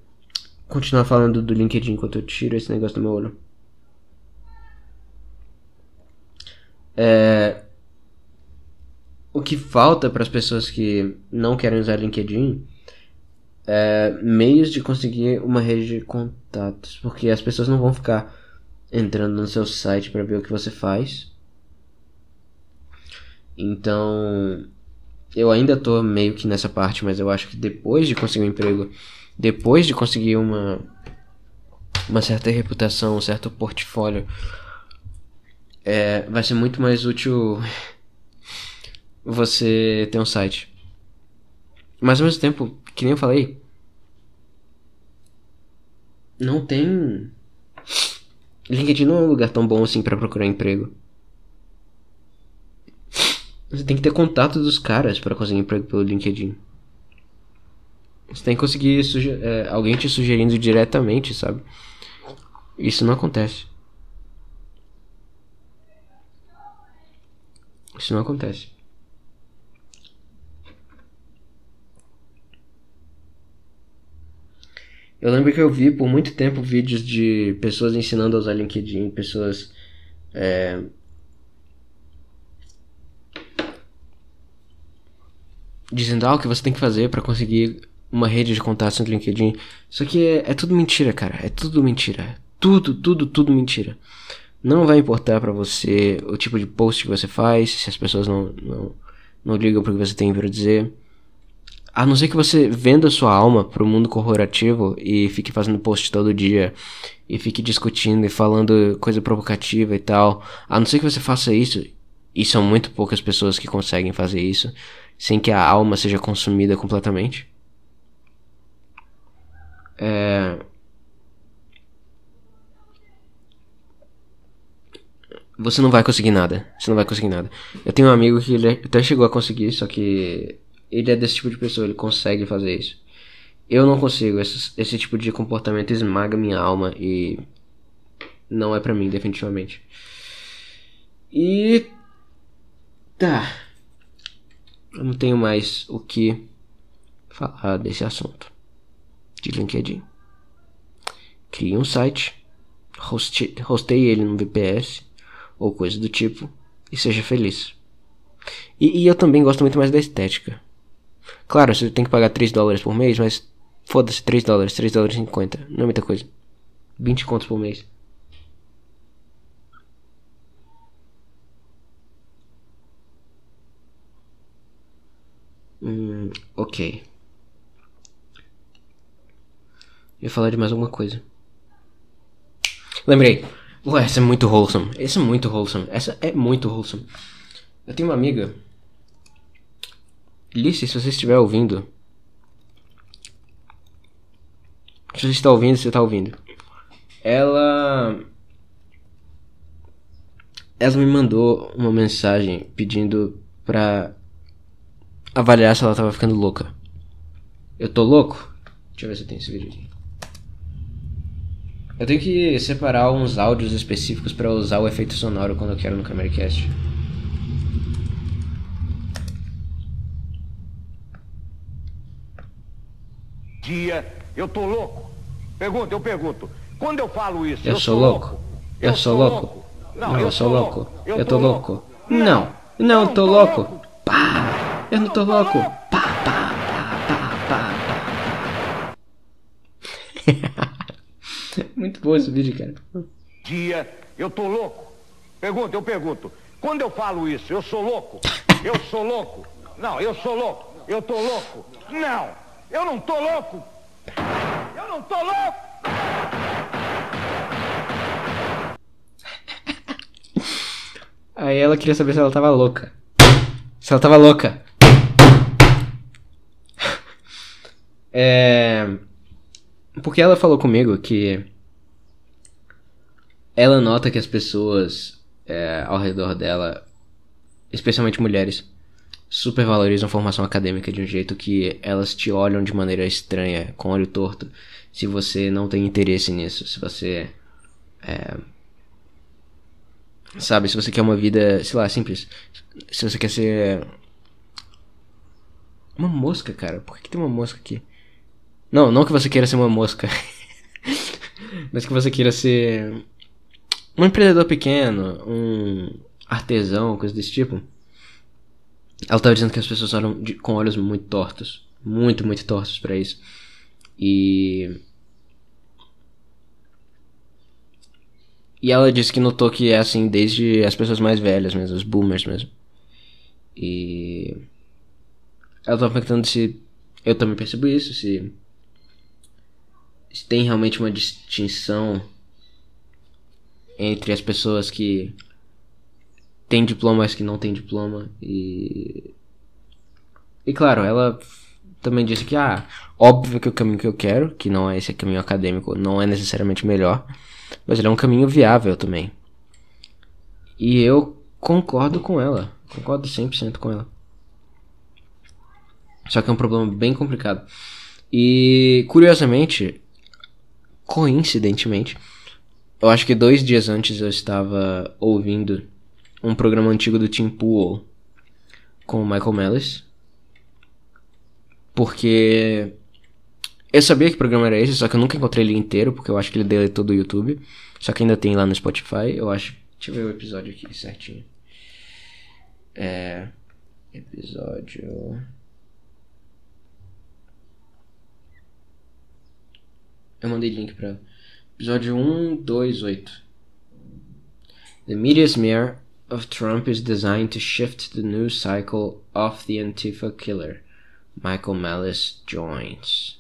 continuar falando do LinkedIn enquanto eu tiro esse negócio do meu olho. É, o que falta para as pessoas que não querem usar LinkedIn é meios de conseguir uma rede de contatos, porque as pessoas não vão ficar entrando no seu site para ver o que você faz. Então, eu ainda tô meio que nessa parte, mas eu acho que depois de conseguir um emprego, depois de conseguir uma uma certa reputação, um certo portfólio, é, vai ser muito mais útil você ter um site. Mas ao mesmo tempo, que nem eu falei, não tem. LinkedIn não é um lugar tão bom assim para procurar emprego. Você tem que ter contato dos caras para conseguir emprego pelo LinkedIn. Você tem que conseguir é, alguém te sugerindo diretamente, sabe? Isso não acontece. Isso não acontece. Eu lembro que eu vi por muito tempo vídeos de pessoas ensinando a usar LinkedIn, pessoas é, dizendo ah, o que você tem que fazer para conseguir uma rede de contatos no LinkedIn. Isso aqui é, é tudo mentira, cara. É tudo mentira. Tudo, tudo, tudo mentira. Não vai importar para você o tipo de post que você faz, se as pessoas não, não, não ligam pro que você tem para dizer. A não ser que você venda sua alma pro mundo corporativo e fique fazendo post todo dia e fique discutindo e falando coisa provocativa e tal. A não ser que você faça isso, e são muito poucas pessoas que conseguem fazer isso sem que a alma seja consumida completamente. É... Você não vai conseguir nada. Você não vai conseguir nada. Eu tenho um amigo que ele até chegou a conseguir, só que ele é desse tipo de pessoa, ele consegue fazer isso. Eu não consigo. Esse, esse tipo de comportamento esmaga minha alma e não é para mim, definitivamente. E tá. Eu não tenho mais o que falar desse assunto de LinkedIn. Crie um site, hoste, hostei ele no VPS ou coisa do tipo e seja feliz. E, e, eu também gosto muito mais da estética. Claro, você tem que pagar 3 dólares por mês, mas foda-se, 3 dólares, 3 dólares e 50. Não é muita coisa. 20 contos por mês. Hum, ok. Eu ia falar de mais alguma coisa. Lembrei. Ué, essa é muito wholesome. Essa é muito wholesome. Essa é muito wholesome. Eu tenho uma amiga. Lice, se você estiver ouvindo. Se você está ouvindo, você está ouvindo. Ela. Ela me mandou uma mensagem pedindo pra avaliar se ela tava ficando louca. Eu tô louco? Deixa eu ver se eu tenho esse vídeo aqui. Eu tenho que separar uns áudios específicos para usar o efeito sonoro quando eu quero no Cameracast. Dia, eu tô louco. Pergunta, eu pergunto. Quando eu falo isso, eu, eu sou louco. louco. Eu, eu sou louco. louco. Não, não, eu sou louco. louco. Eu, eu tô, tô louco. louco. Não, não, não tô louco. Pá! Eu não tô louco. Pá, pá, pá, pá, pá. Muito bom esse vídeo, cara. Dia, eu tô louco. Pergunta, eu pergunto. Quando eu falo isso, eu sou louco? Eu sou louco? Não, eu sou louco. Eu tô louco? Não, eu não tô louco. Eu não tô louco. Aí ela queria saber se ela tava louca. Se ela tava louca. É. Porque ela falou comigo que. Ela nota que as pessoas é, ao redor dela, especialmente mulheres, supervalorizam a formação acadêmica de um jeito que elas te olham de maneira estranha, com olho torto, se você não tem interesse nisso, se você. É, sabe, se você quer uma vida, sei lá, simples. Se você quer ser. Uma mosca, cara. Por que, que tem uma mosca aqui? Não, não que você queira ser uma mosca. mas que você queira ser um empreendedor pequeno, um artesão, coisa desse tipo. Ela estava dizendo que as pessoas olham de, com olhos muito tortos. Muito, muito tortos para isso. E. E ela disse que notou que é assim desde as pessoas mais velhas mesmo, os boomers mesmo. E. Ela estava perguntando se eu também percebo isso, se tem realmente uma distinção entre as pessoas que têm diploma as que não têm diploma e e claro ela também disse que, ah, óbvio que o caminho que eu quero, que não é esse caminho acadêmico, não é necessariamente melhor, mas ele é um caminho viável também. E eu concordo com ela, concordo 100% com ela. Só que é um problema bem complicado. E, curiosamente, coincidentemente, eu acho que dois dias antes eu estava ouvindo um programa antigo do Tim Pool com o Michael Mellis. Porque eu sabia que programa era esse, só que eu nunca encontrei ele inteiro, porque eu acho que ele deletou do YouTube. Só que ainda tem lá no Spotify, eu acho. Deixa eu ver o episódio aqui certinho. É. Episódio. Eu mandei link pra. Episódio 128. The media smear of Trump is designed to shift the news cycle of the Antifa killer. Michael Malice joins.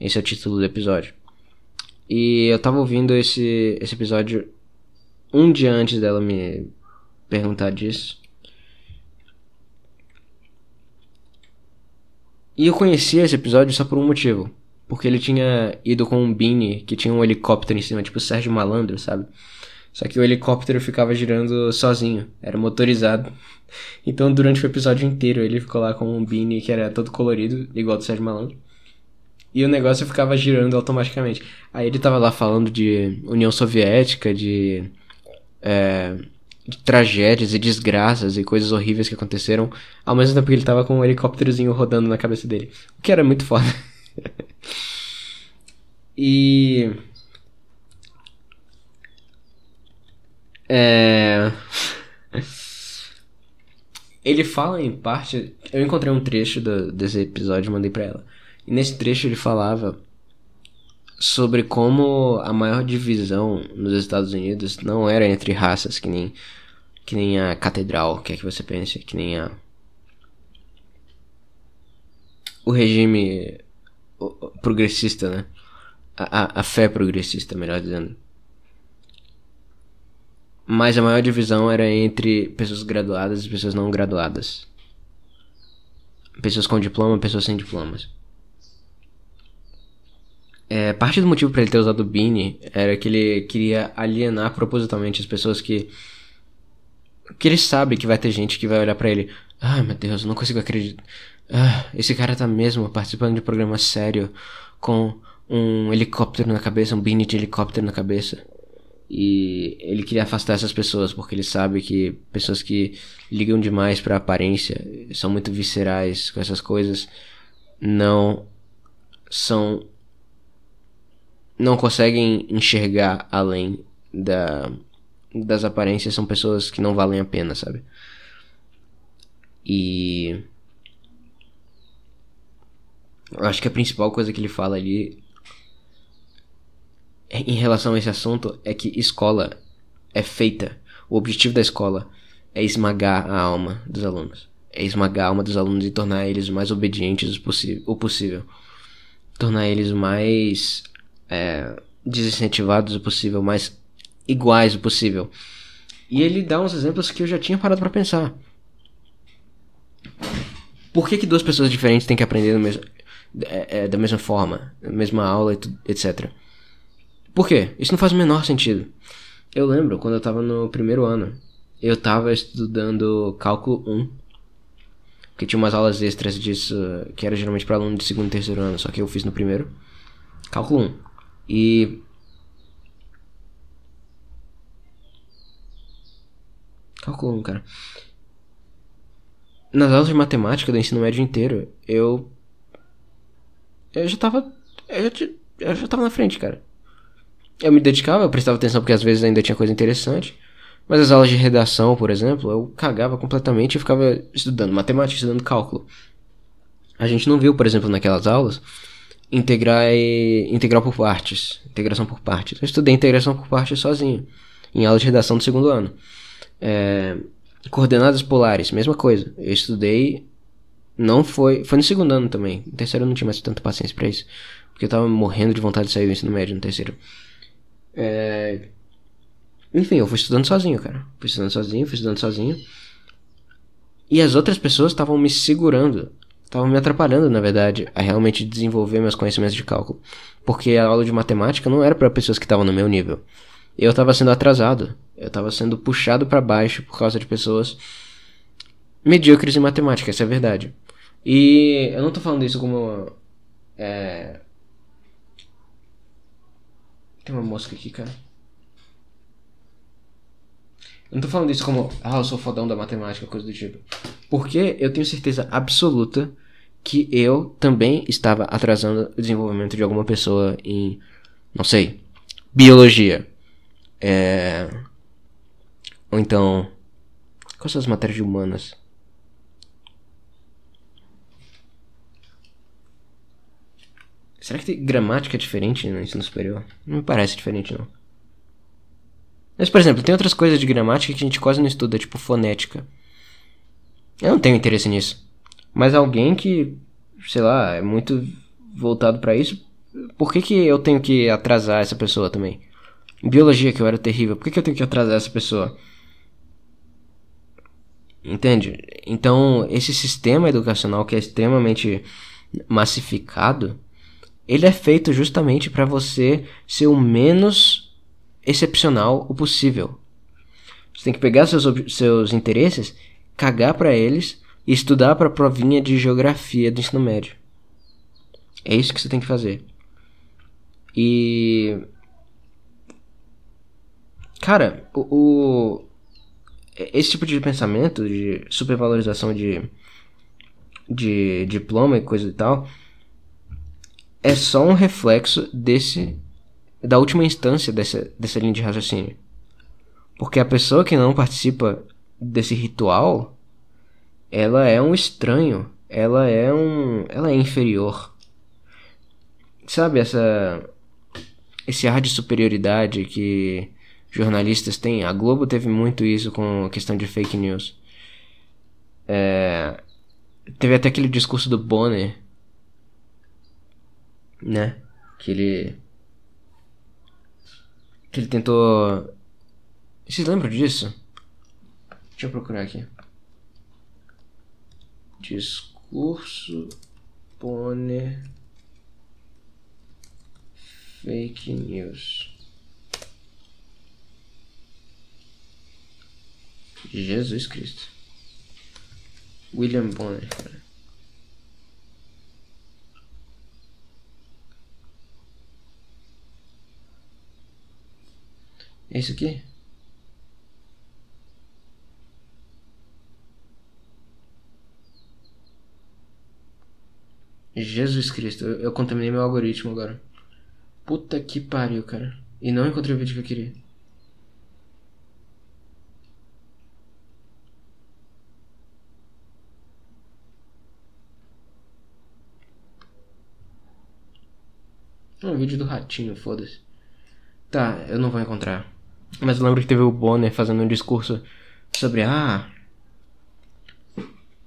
Esse é o título do episódio. E eu tava ouvindo esse, esse episódio um dia antes dela me perguntar disso. E eu conhecia esse episódio só por um motivo. Porque ele tinha ido com um Beanie que tinha um helicóptero em cima, tipo Sérgio Malandro, sabe? Só que o helicóptero ficava girando sozinho, era motorizado. Então durante o episódio inteiro ele ficou lá com um Beanie que era todo colorido, igual do Sérgio Malandro. E o negócio ficava girando automaticamente. Aí ele tava lá falando de União Soviética, de, é, de tragédias e desgraças e coisas horríveis que aconteceram, ao mesmo tempo que ele tava com um helicópterozinho rodando na cabeça dele. O que era muito foda. e. É. Ele fala em parte. Eu encontrei um trecho do, desse episódio e mandei pra ela. E nesse trecho ele falava sobre como a maior divisão nos Estados Unidos não era entre raças, que nem, que nem a catedral, que é que você pensa, que nem a. O regime progressista, né? A, a, a fé progressista, melhor dizendo. Mas a maior divisão era entre pessoas graduadas e pessoas não graduadas. Pessoas com diploma, pessoas sem diplomas. É, parte do motivo para ele ter usado o Beanie era que ele queria alienar propositalmente as pessoas que. que ele sabe que vai ter gente que vai olhar para ele. Ah, meu Deus, eu não consigo acreditar. Ah, esse cara tá mesmo participando de um programa sério com um helicóptero na cabeça, um beanie de helicóptero na cabeça. E ele queria afastar essas pessoas porque ele sabe que pessoas que ligam demais para aparência, são muito viscerais com essas coisas, não são não conseguem enxergar além da das aparências, são pessoas que não valem a pena, sabe? E eu acho que a principal coisa que ele fala ali em relação a esse assunto é que escola é feita. O objetivo da escola é esmagar a alma dos alunos. É esmagar a alma dos alunos e tornar eles mais obedientes o possível. Tornar eles mais é, desincentivados o possível, mais iguais o possível. E ele dá uns exemplos que eu já tinha parado para pensar. Por que, que duas pessoas diferentes têm que aprender mesmo é, é, da mesma forma, mesma aula, etc. Por quê? Isso não faz o menor sentido. Eu lembro quando eu tava no primeiro ano, eu tava estudando cálculo 1. Que tinha umas aulas extras disso, que era geralmente para aluno de segundo e terceiro ano, só que eu fiz no primeiro. Cálculo 1. E. Cálculo 1, cara. Nas aulas de matemática do ensino médio inteiro, eu eu já tava. Eu já, eu já tava na frente, cara. Eu me dedicava, eu prestava atenção porque às vezes ainda tinha coisa interessante. Mas as aulas de redação, por exemplo, eu cagava completamente e ficava estudando matemática, estudando cálculo. A gente não viu, por exemplo, naquelas aulas, integrar e... integral por partes, integração por partes. Eu estudei integração por partes sozinho, em aula de redação do segundo ano. É... Coordenadas polares, mesma coisa. Eu estudei não foi. Foi no segundo ano também. No terceiro eu não tinha mais tanta paciência pra isso. Porque eu tava morrendo de vontade de sair do ensino médio no terceiro. É... Enfim, eu fui estudando sozinho, cara. Fui estudando sozinho, fui estudando sozinho. E as outras pessoas estavam me segurando Tava me atrapalhando, na verdade, a realmente desenvolver meus conhecimentos de cálculo. Porque a aula de matemática não era para pessoas que estavam no meu nível. Eu tava sendo atrasado. Eu tava sendo puxado para baixo por causa de pessoas medíocres em matemática, essa é a verdade. E eu não tô falando isso como. É... Tem uma mosca aqui, cara. Eu não tô falando isso como, ah, eu sou fodão da matemática, coisa do tipo. Porque eu tenho certeza absoluta que eu também estava atrasando o desenvolvimento de alguma pessoa em, não sei, biologia. É... Ou então, quais são as matérias humanas? Será que tem gramática diferente no ensino superior? Não me parece diferente, não. Mas, por exemplo, tem outras coisas de gramática que a gente quase não estuda, tipo fonética. Eu não tenho interesse nisso. Mas alguém que, sei lá, é muito voltado para isso, por que, que eu tenho que atrasar essa pessoa também? Biologia, que eu era terrível, por que, que eu tenho que atrasar essa pessoa? Entende? Então, esse sistema educacional que é extremamente massificado, ele é feito justamente para você ser o menos excepcional o possível. Você tem que pegar seus, seus interesses, cagar para eles e estudar para a provinha de geografia do ensino médio. É isso que você tem que fazer. E. Cara, o, o, esse tipo de pensamento de supervalorização de, de diploma e coisa e tal é só um reflexo desse da última instância dessa, dessa linha de raciocínio. Porque a pessoa que não participa desse ritual, ela é um estranho, ela é um, ela é inferior. Sabe essa esse ar de superioridade que jornalistas têm? A Globo teve muito isso com a questão de fake news. É, teve até aquele discurso do Bonner, né? Que ele que ele tentou. Vocês lembram disso? Deixa eu procurar aqui. Discurso Bonner Fake News. Jesus Cristo. William Bonner. É isso aqui? Jesus Cristo, eu, eu contaminei meu algoritmo agora. Puta que pariu, cara. E não encontrei o vídeo que eu queria. É um vídeo do ratinho, foda-se. Tá, eu não vou encontrar. Mas eu lembro que teve o Bonner fazendo um discurso sobre ah.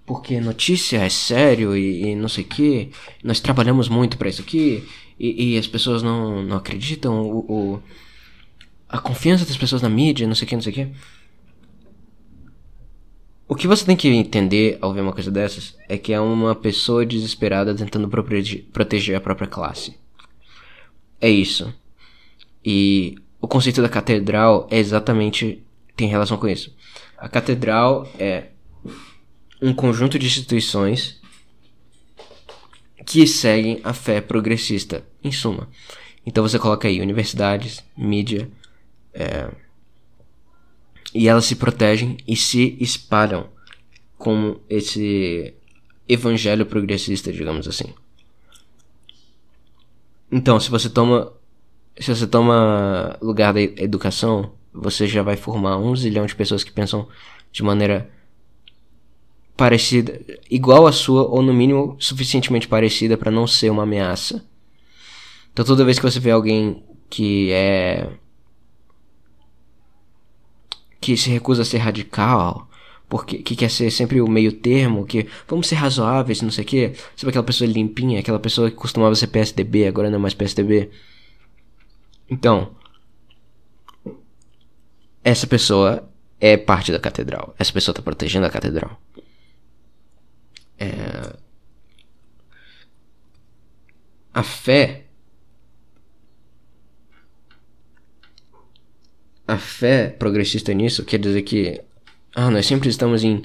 Porque notícia é sério e, e não sei o que. Nós trabalhamos muito para isso aqui. E, e, as pessoas não, não acreditam. O, o, a confiança das pessoas na mídia, não sei o que, não sei o que. O que você tem que entender ao ver uma coisa dessas é que é uma pessoa desesperada tentando proteger a própria classe. É isso. E o conceito da catedral é exatamente tem relação com isso. A catedral é um conjunto de instituições que seguem a fé progressista, em suma. Então você coloca aí universidades, mídia, é, e elas se protegem e se espalham como esse evangelho progressista, digamos assim. Então, se você toma se você toma lugar da educação, você já vai formar um zilhão de pessoas que pensam de maneira parecida, igual à sua, ou no mínimo suficientemente parecida para não ser uma ameaça. Então toda vez que você vê alguém que é. que se recusa a ser radical, porque que quer ser sempre o meio termo, que vamos ser razoáveis, não sei o que. Sabe aquela pessoa limpinha, aquela pessoa que costumava ser PSDB, agora não é mais PSDB. Então, essa pessoa é parte da catedral. Essa pessoa está protegendo a catedral. É... a fé. A fé progressista nisso quer dizer que. Ah, nós sempre estamos em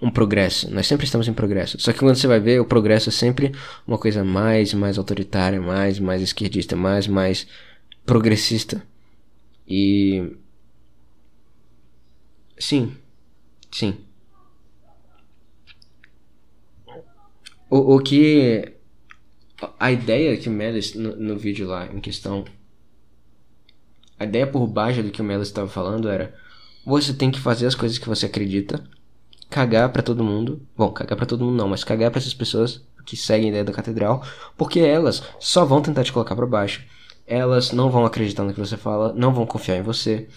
um progresso. Nós sempre estamos em progresso. Só que quando você vai ver, o progresso é sempre uma coisa mais, mais autoritária, mais, mais esquerdista, mais, mais progressista. E. Sim. Sim. O, o que. A ideia que o Melis, no, no vídeo lá em questão. A ideia por baixo do que o Melis estava falando era: você tem que fazer as coisas que você acredita, cagar para todo mundo. Bom, cagar para todo mundo não, mas cagar para essas pessoas que seguem a ideia da catedral, porque elas só vão tentar te colocar para baixo. Elas não vão acreditar no que você fala, não vão confiar em você.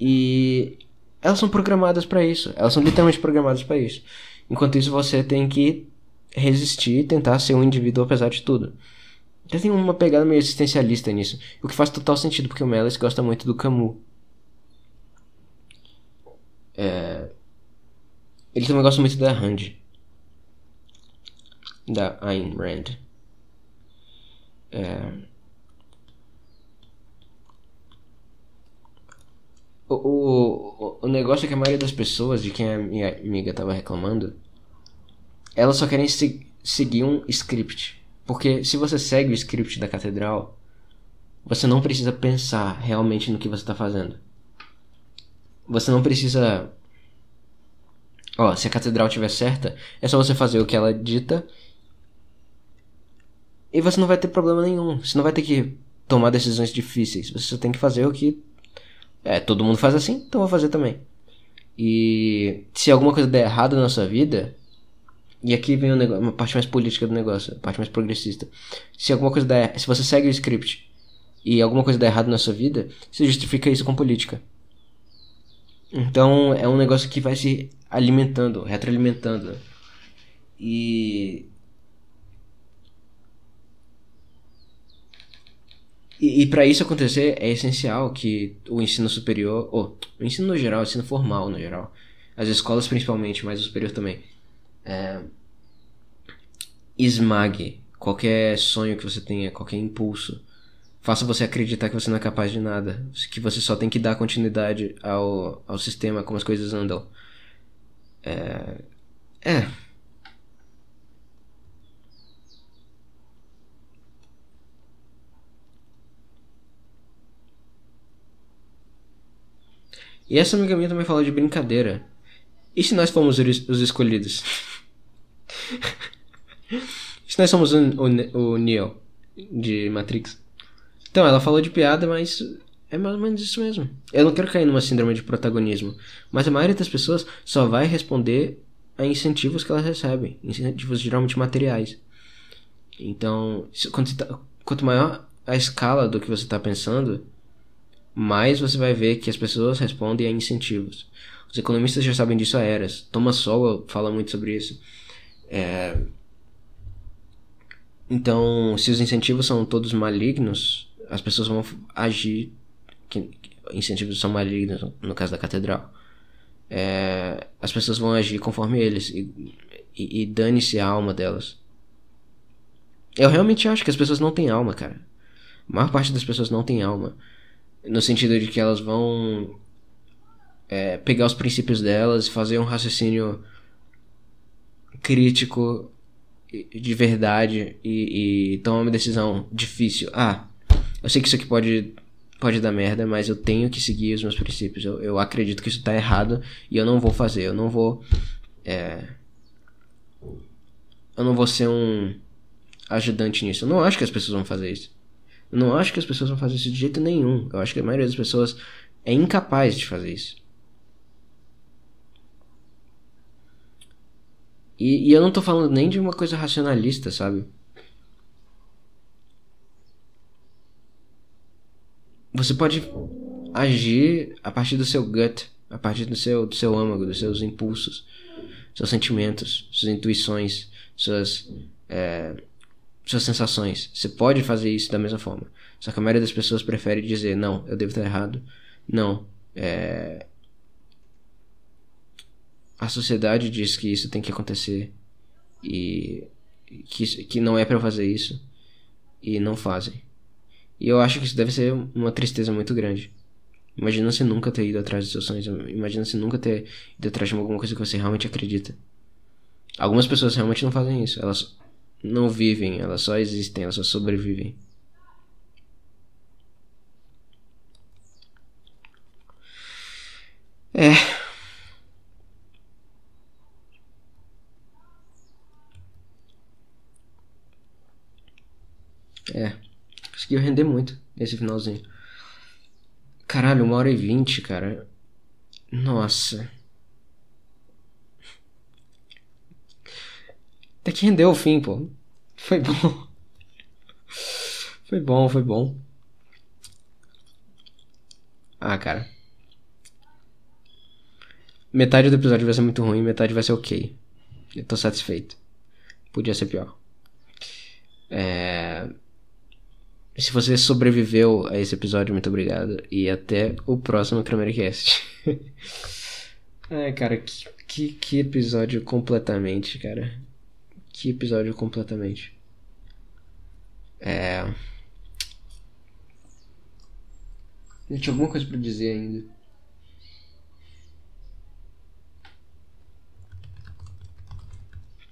E elas são programadas para isso. Elas são literalmente programadas para isso. Enquanto isso, você tem que resistir e tentar ser um indivíduo apesar de tudo. Então tem uma pegada meio existencialista nisso. O que faz total sentido, porque o Melis gosta muito do Camus. É... Ele também gosta muito da Rand. Da Ayn Rand. É... O, o, o negócio é que a maioria das pessoas, de quem a minha amiga tava reclamando, elas só querem se, seguir um script. Porque se você segue o script da catedral, você não precisa pensar realmente no que você está fazendo. Você não precisa. Ó, se a catedral estiver certa, é só você fazer o que ela dita. E você não vai ter problema nenhum. Você não vai ter que tomar decisões difíceis. Você só tem que fazer o que. É, todo mundo faz assim, então vou fazer também. E se alguma coisa der errado na sua vida, e aqui vem negócio, uma parte mais política do negócio, a parte mais progressista. Se alguma coisa der, se você segue o script e alguma coisa der errado na sua vida, você justifica isso com política. Então é um negócio que vai se alimentando, retroalimentando. E E, e para isso acontecer é essencial que o ensino superior, ou o ensino no geral, o ensino formal no geral, as escolas principalmente, mas o superior também, é, esmague qualquer sonho que você tenha, qualquer impulso. Faça você acreditar que você não é capaz de nada, que você só tem que dar continuidade ao, ao sistema, como as coisas andam. É. É. E essa amiga minha também falou de brincadeira. E se nós fomos os escolhidos? se nós somos o, o, o Neo de Matrix. Então, ela falou de piada, mas é mais ou menos isso mesmo. Eu não quero cair numa síndrome de protagonismo, mas a maioria das pessoas só vai responder a incentivos que elas recebem, incentivos geralmente materiais. Então, tá, quanto maior a escala do que você está pensando, mais você vai ver que as pessoas respondem a incentivos. Os economistas já sabem disso há eras. Thomas Sowell fala muito sobre isso. É... Então, se os incentivos são todos malignos, as pessoas vão agir. Que incentivos são malignos, no caso da catedral. É... As pessoas vão agir conforme eles. E, e, e dane-se a alma delas. Eu realmente acho que as pessoas não têm alma, cara. A maior parte das pessoas não tem alma. No sentido de que elas vão é, pegar os princípios delas, fazer um raciocínio crítico de verdade e, e tomar uma decisão difícil. Ah, eu sei que isso aqui pode, pode dar merda, mas eu tenho que seguir os meus princípios. Eu, eu acredito que isso tá errado e eu não vou fazer. Eu não vou. É, eu não vou ser um ajudante nisso. Eu não acho que as pessoas vão fazer isso. Não acho que as pessoas vão fazer isso de jeito nenhum. Eu acho que a maioria das pessoas é incapaz de fazer isso. E, e eu não tô falando nem de uma coisa racionalista, sabe? Você pode agir a partir do seu gut, a partir do seu, do seu âmago, dos seus impulsos, seus sentimentos, suas intuições, suas, é, suas sensações. Você pode fazer isso da mesma forma. Só que a maioria das pessoas prefere dizer: não, eu devo estar errado. Não, é, a sociedade diz que isso tem que acontecer e que, que não é para fazer isso. e não fazem. E eu acho que isso deve ser uma tristeza muito grande. Imagina você nunca ter ido atrás dos seus sonhos. Imagina você nunca ter ido atrás de alguma coisa que você realmente acredita. Algumas pessoas realmente não fazem isso. Elas não vivem, elas só existem, elas só sobrevivem. É. É. Conseguiu render muito esse finalzinho. Caralho, uma hora e vinte, cara. Nossa. Até que rendeu o fim, pô. Foi bom. Foi bom, foi bom. Ah, cara. Metade do episódio vai ser muito ruim, metade vai ser ok. Eu tô satisfeito. Podia ser pior. É... Se você sobreviveu a esse episódio, muito obrigado. E até o próximo Cast. Ai, cara, que, que, que episódio completamente, cara. Que episódio completamente. É. Eu tinha alguma coisa pra dizer ainda.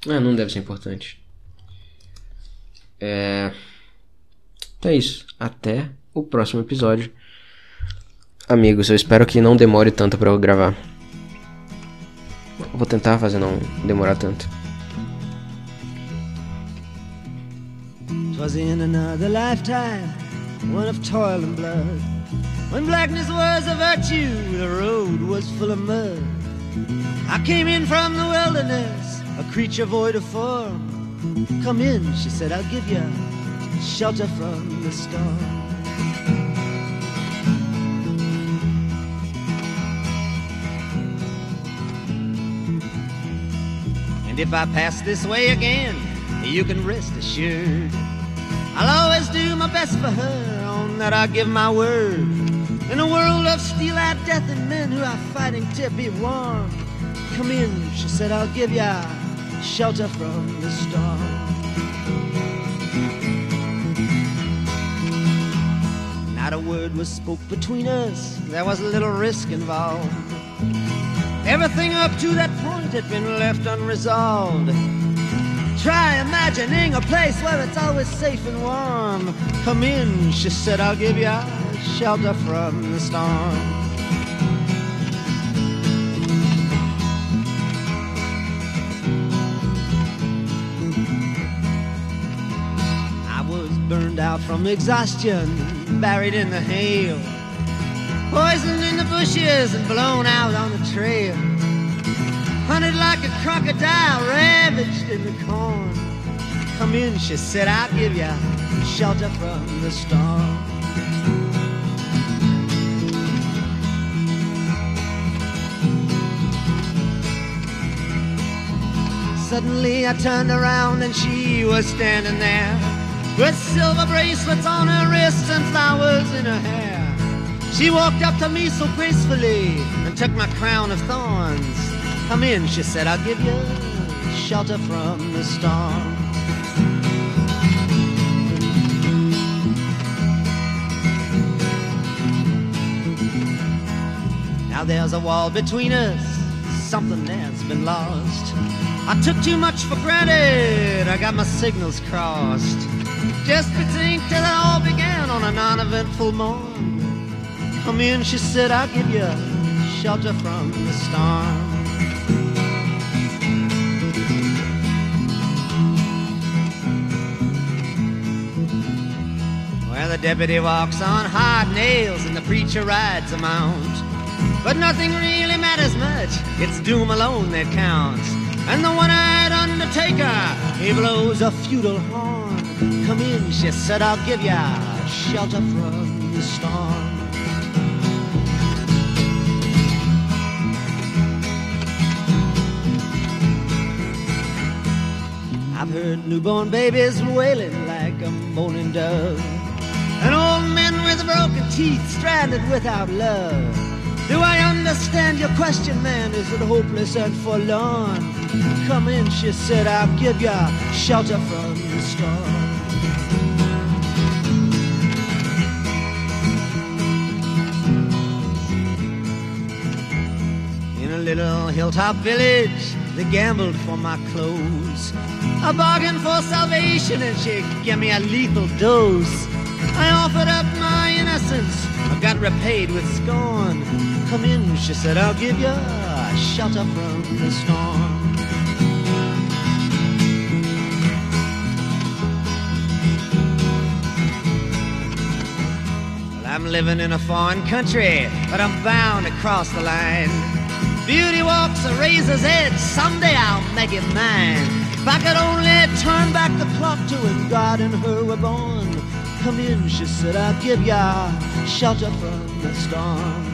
Ah, não deve ser importante. É. Então é isso. Até o próximo episódio. Amigos, eu espero que não demore tanto para eu gravar. Vou tentar fazer não demorar tanto. Twas in another lifetime, one of toil and blood. When blackness was a virtue, the road was full of mud. I came in from the wilderness, a creature void of form. Come in, she said, I'll give you shelter from the storm. And if I pass this way again, you can rest assured. I'll always do my best for her, on that I give my word. In a world of steel-eyed death and men who are fighting to be warm. Come in, she said, I'll give ya shelter from the storm. Not a word was spoke between us, there was a little risk involved. Everything up to that point had been left unresolved. Try imagining a place where it's always safe and warm. Come in, she said, I'll give you shelter from the storm. I was burned out from exhaustion buried in the hail, poisoned in the bushes and blown out on the trail, hunted like a crocodile, ravaged in the corn. Come in, she said, I'll give you shelter from the storm. Suddenly I turned around and she was standing there with silver bracelets on her wrists and flowers in her hair. She walked up to me so gracefully and took my crown of thorns. Come in, she said, I'll give you shelter from the storm. Now there's a wall between us, something that's been lost. I took too much for granted, I got my signals crossed. Just think till it all began on a non-eventful morn. Come in, she said, I'll give you shelter from the storm. The deputy walks on hard nails and the preacher rides a mount. But nothing really matters much, it's doom alone that counts. And the one-eyed undertaker, he blows a feudal horn. Come in, she said, I'll give ya shelter from the storm. I've heard newborn babies wailing like a moaning dove, and old men with broken teeth stranded without love. Do I understand your question, man? Is it hopeless and forlorn? Come in, she said, I'll give you shelter from the storm. In a little hilltop village they gambled for my clothes. I bargained for salvation and she gave me a lethal dose. I offered up my innocence, I got repaid with scorn. Come in, she said, I'll give you a shelter from the storm. I'm living in a foreign country, but I'm bound to cross the line. Beauty walks a razor's edge, someday I'll make it mine. If I could only turn back the clock to when God and her were born. Come in, she said, I'll give ya shelter from the storm.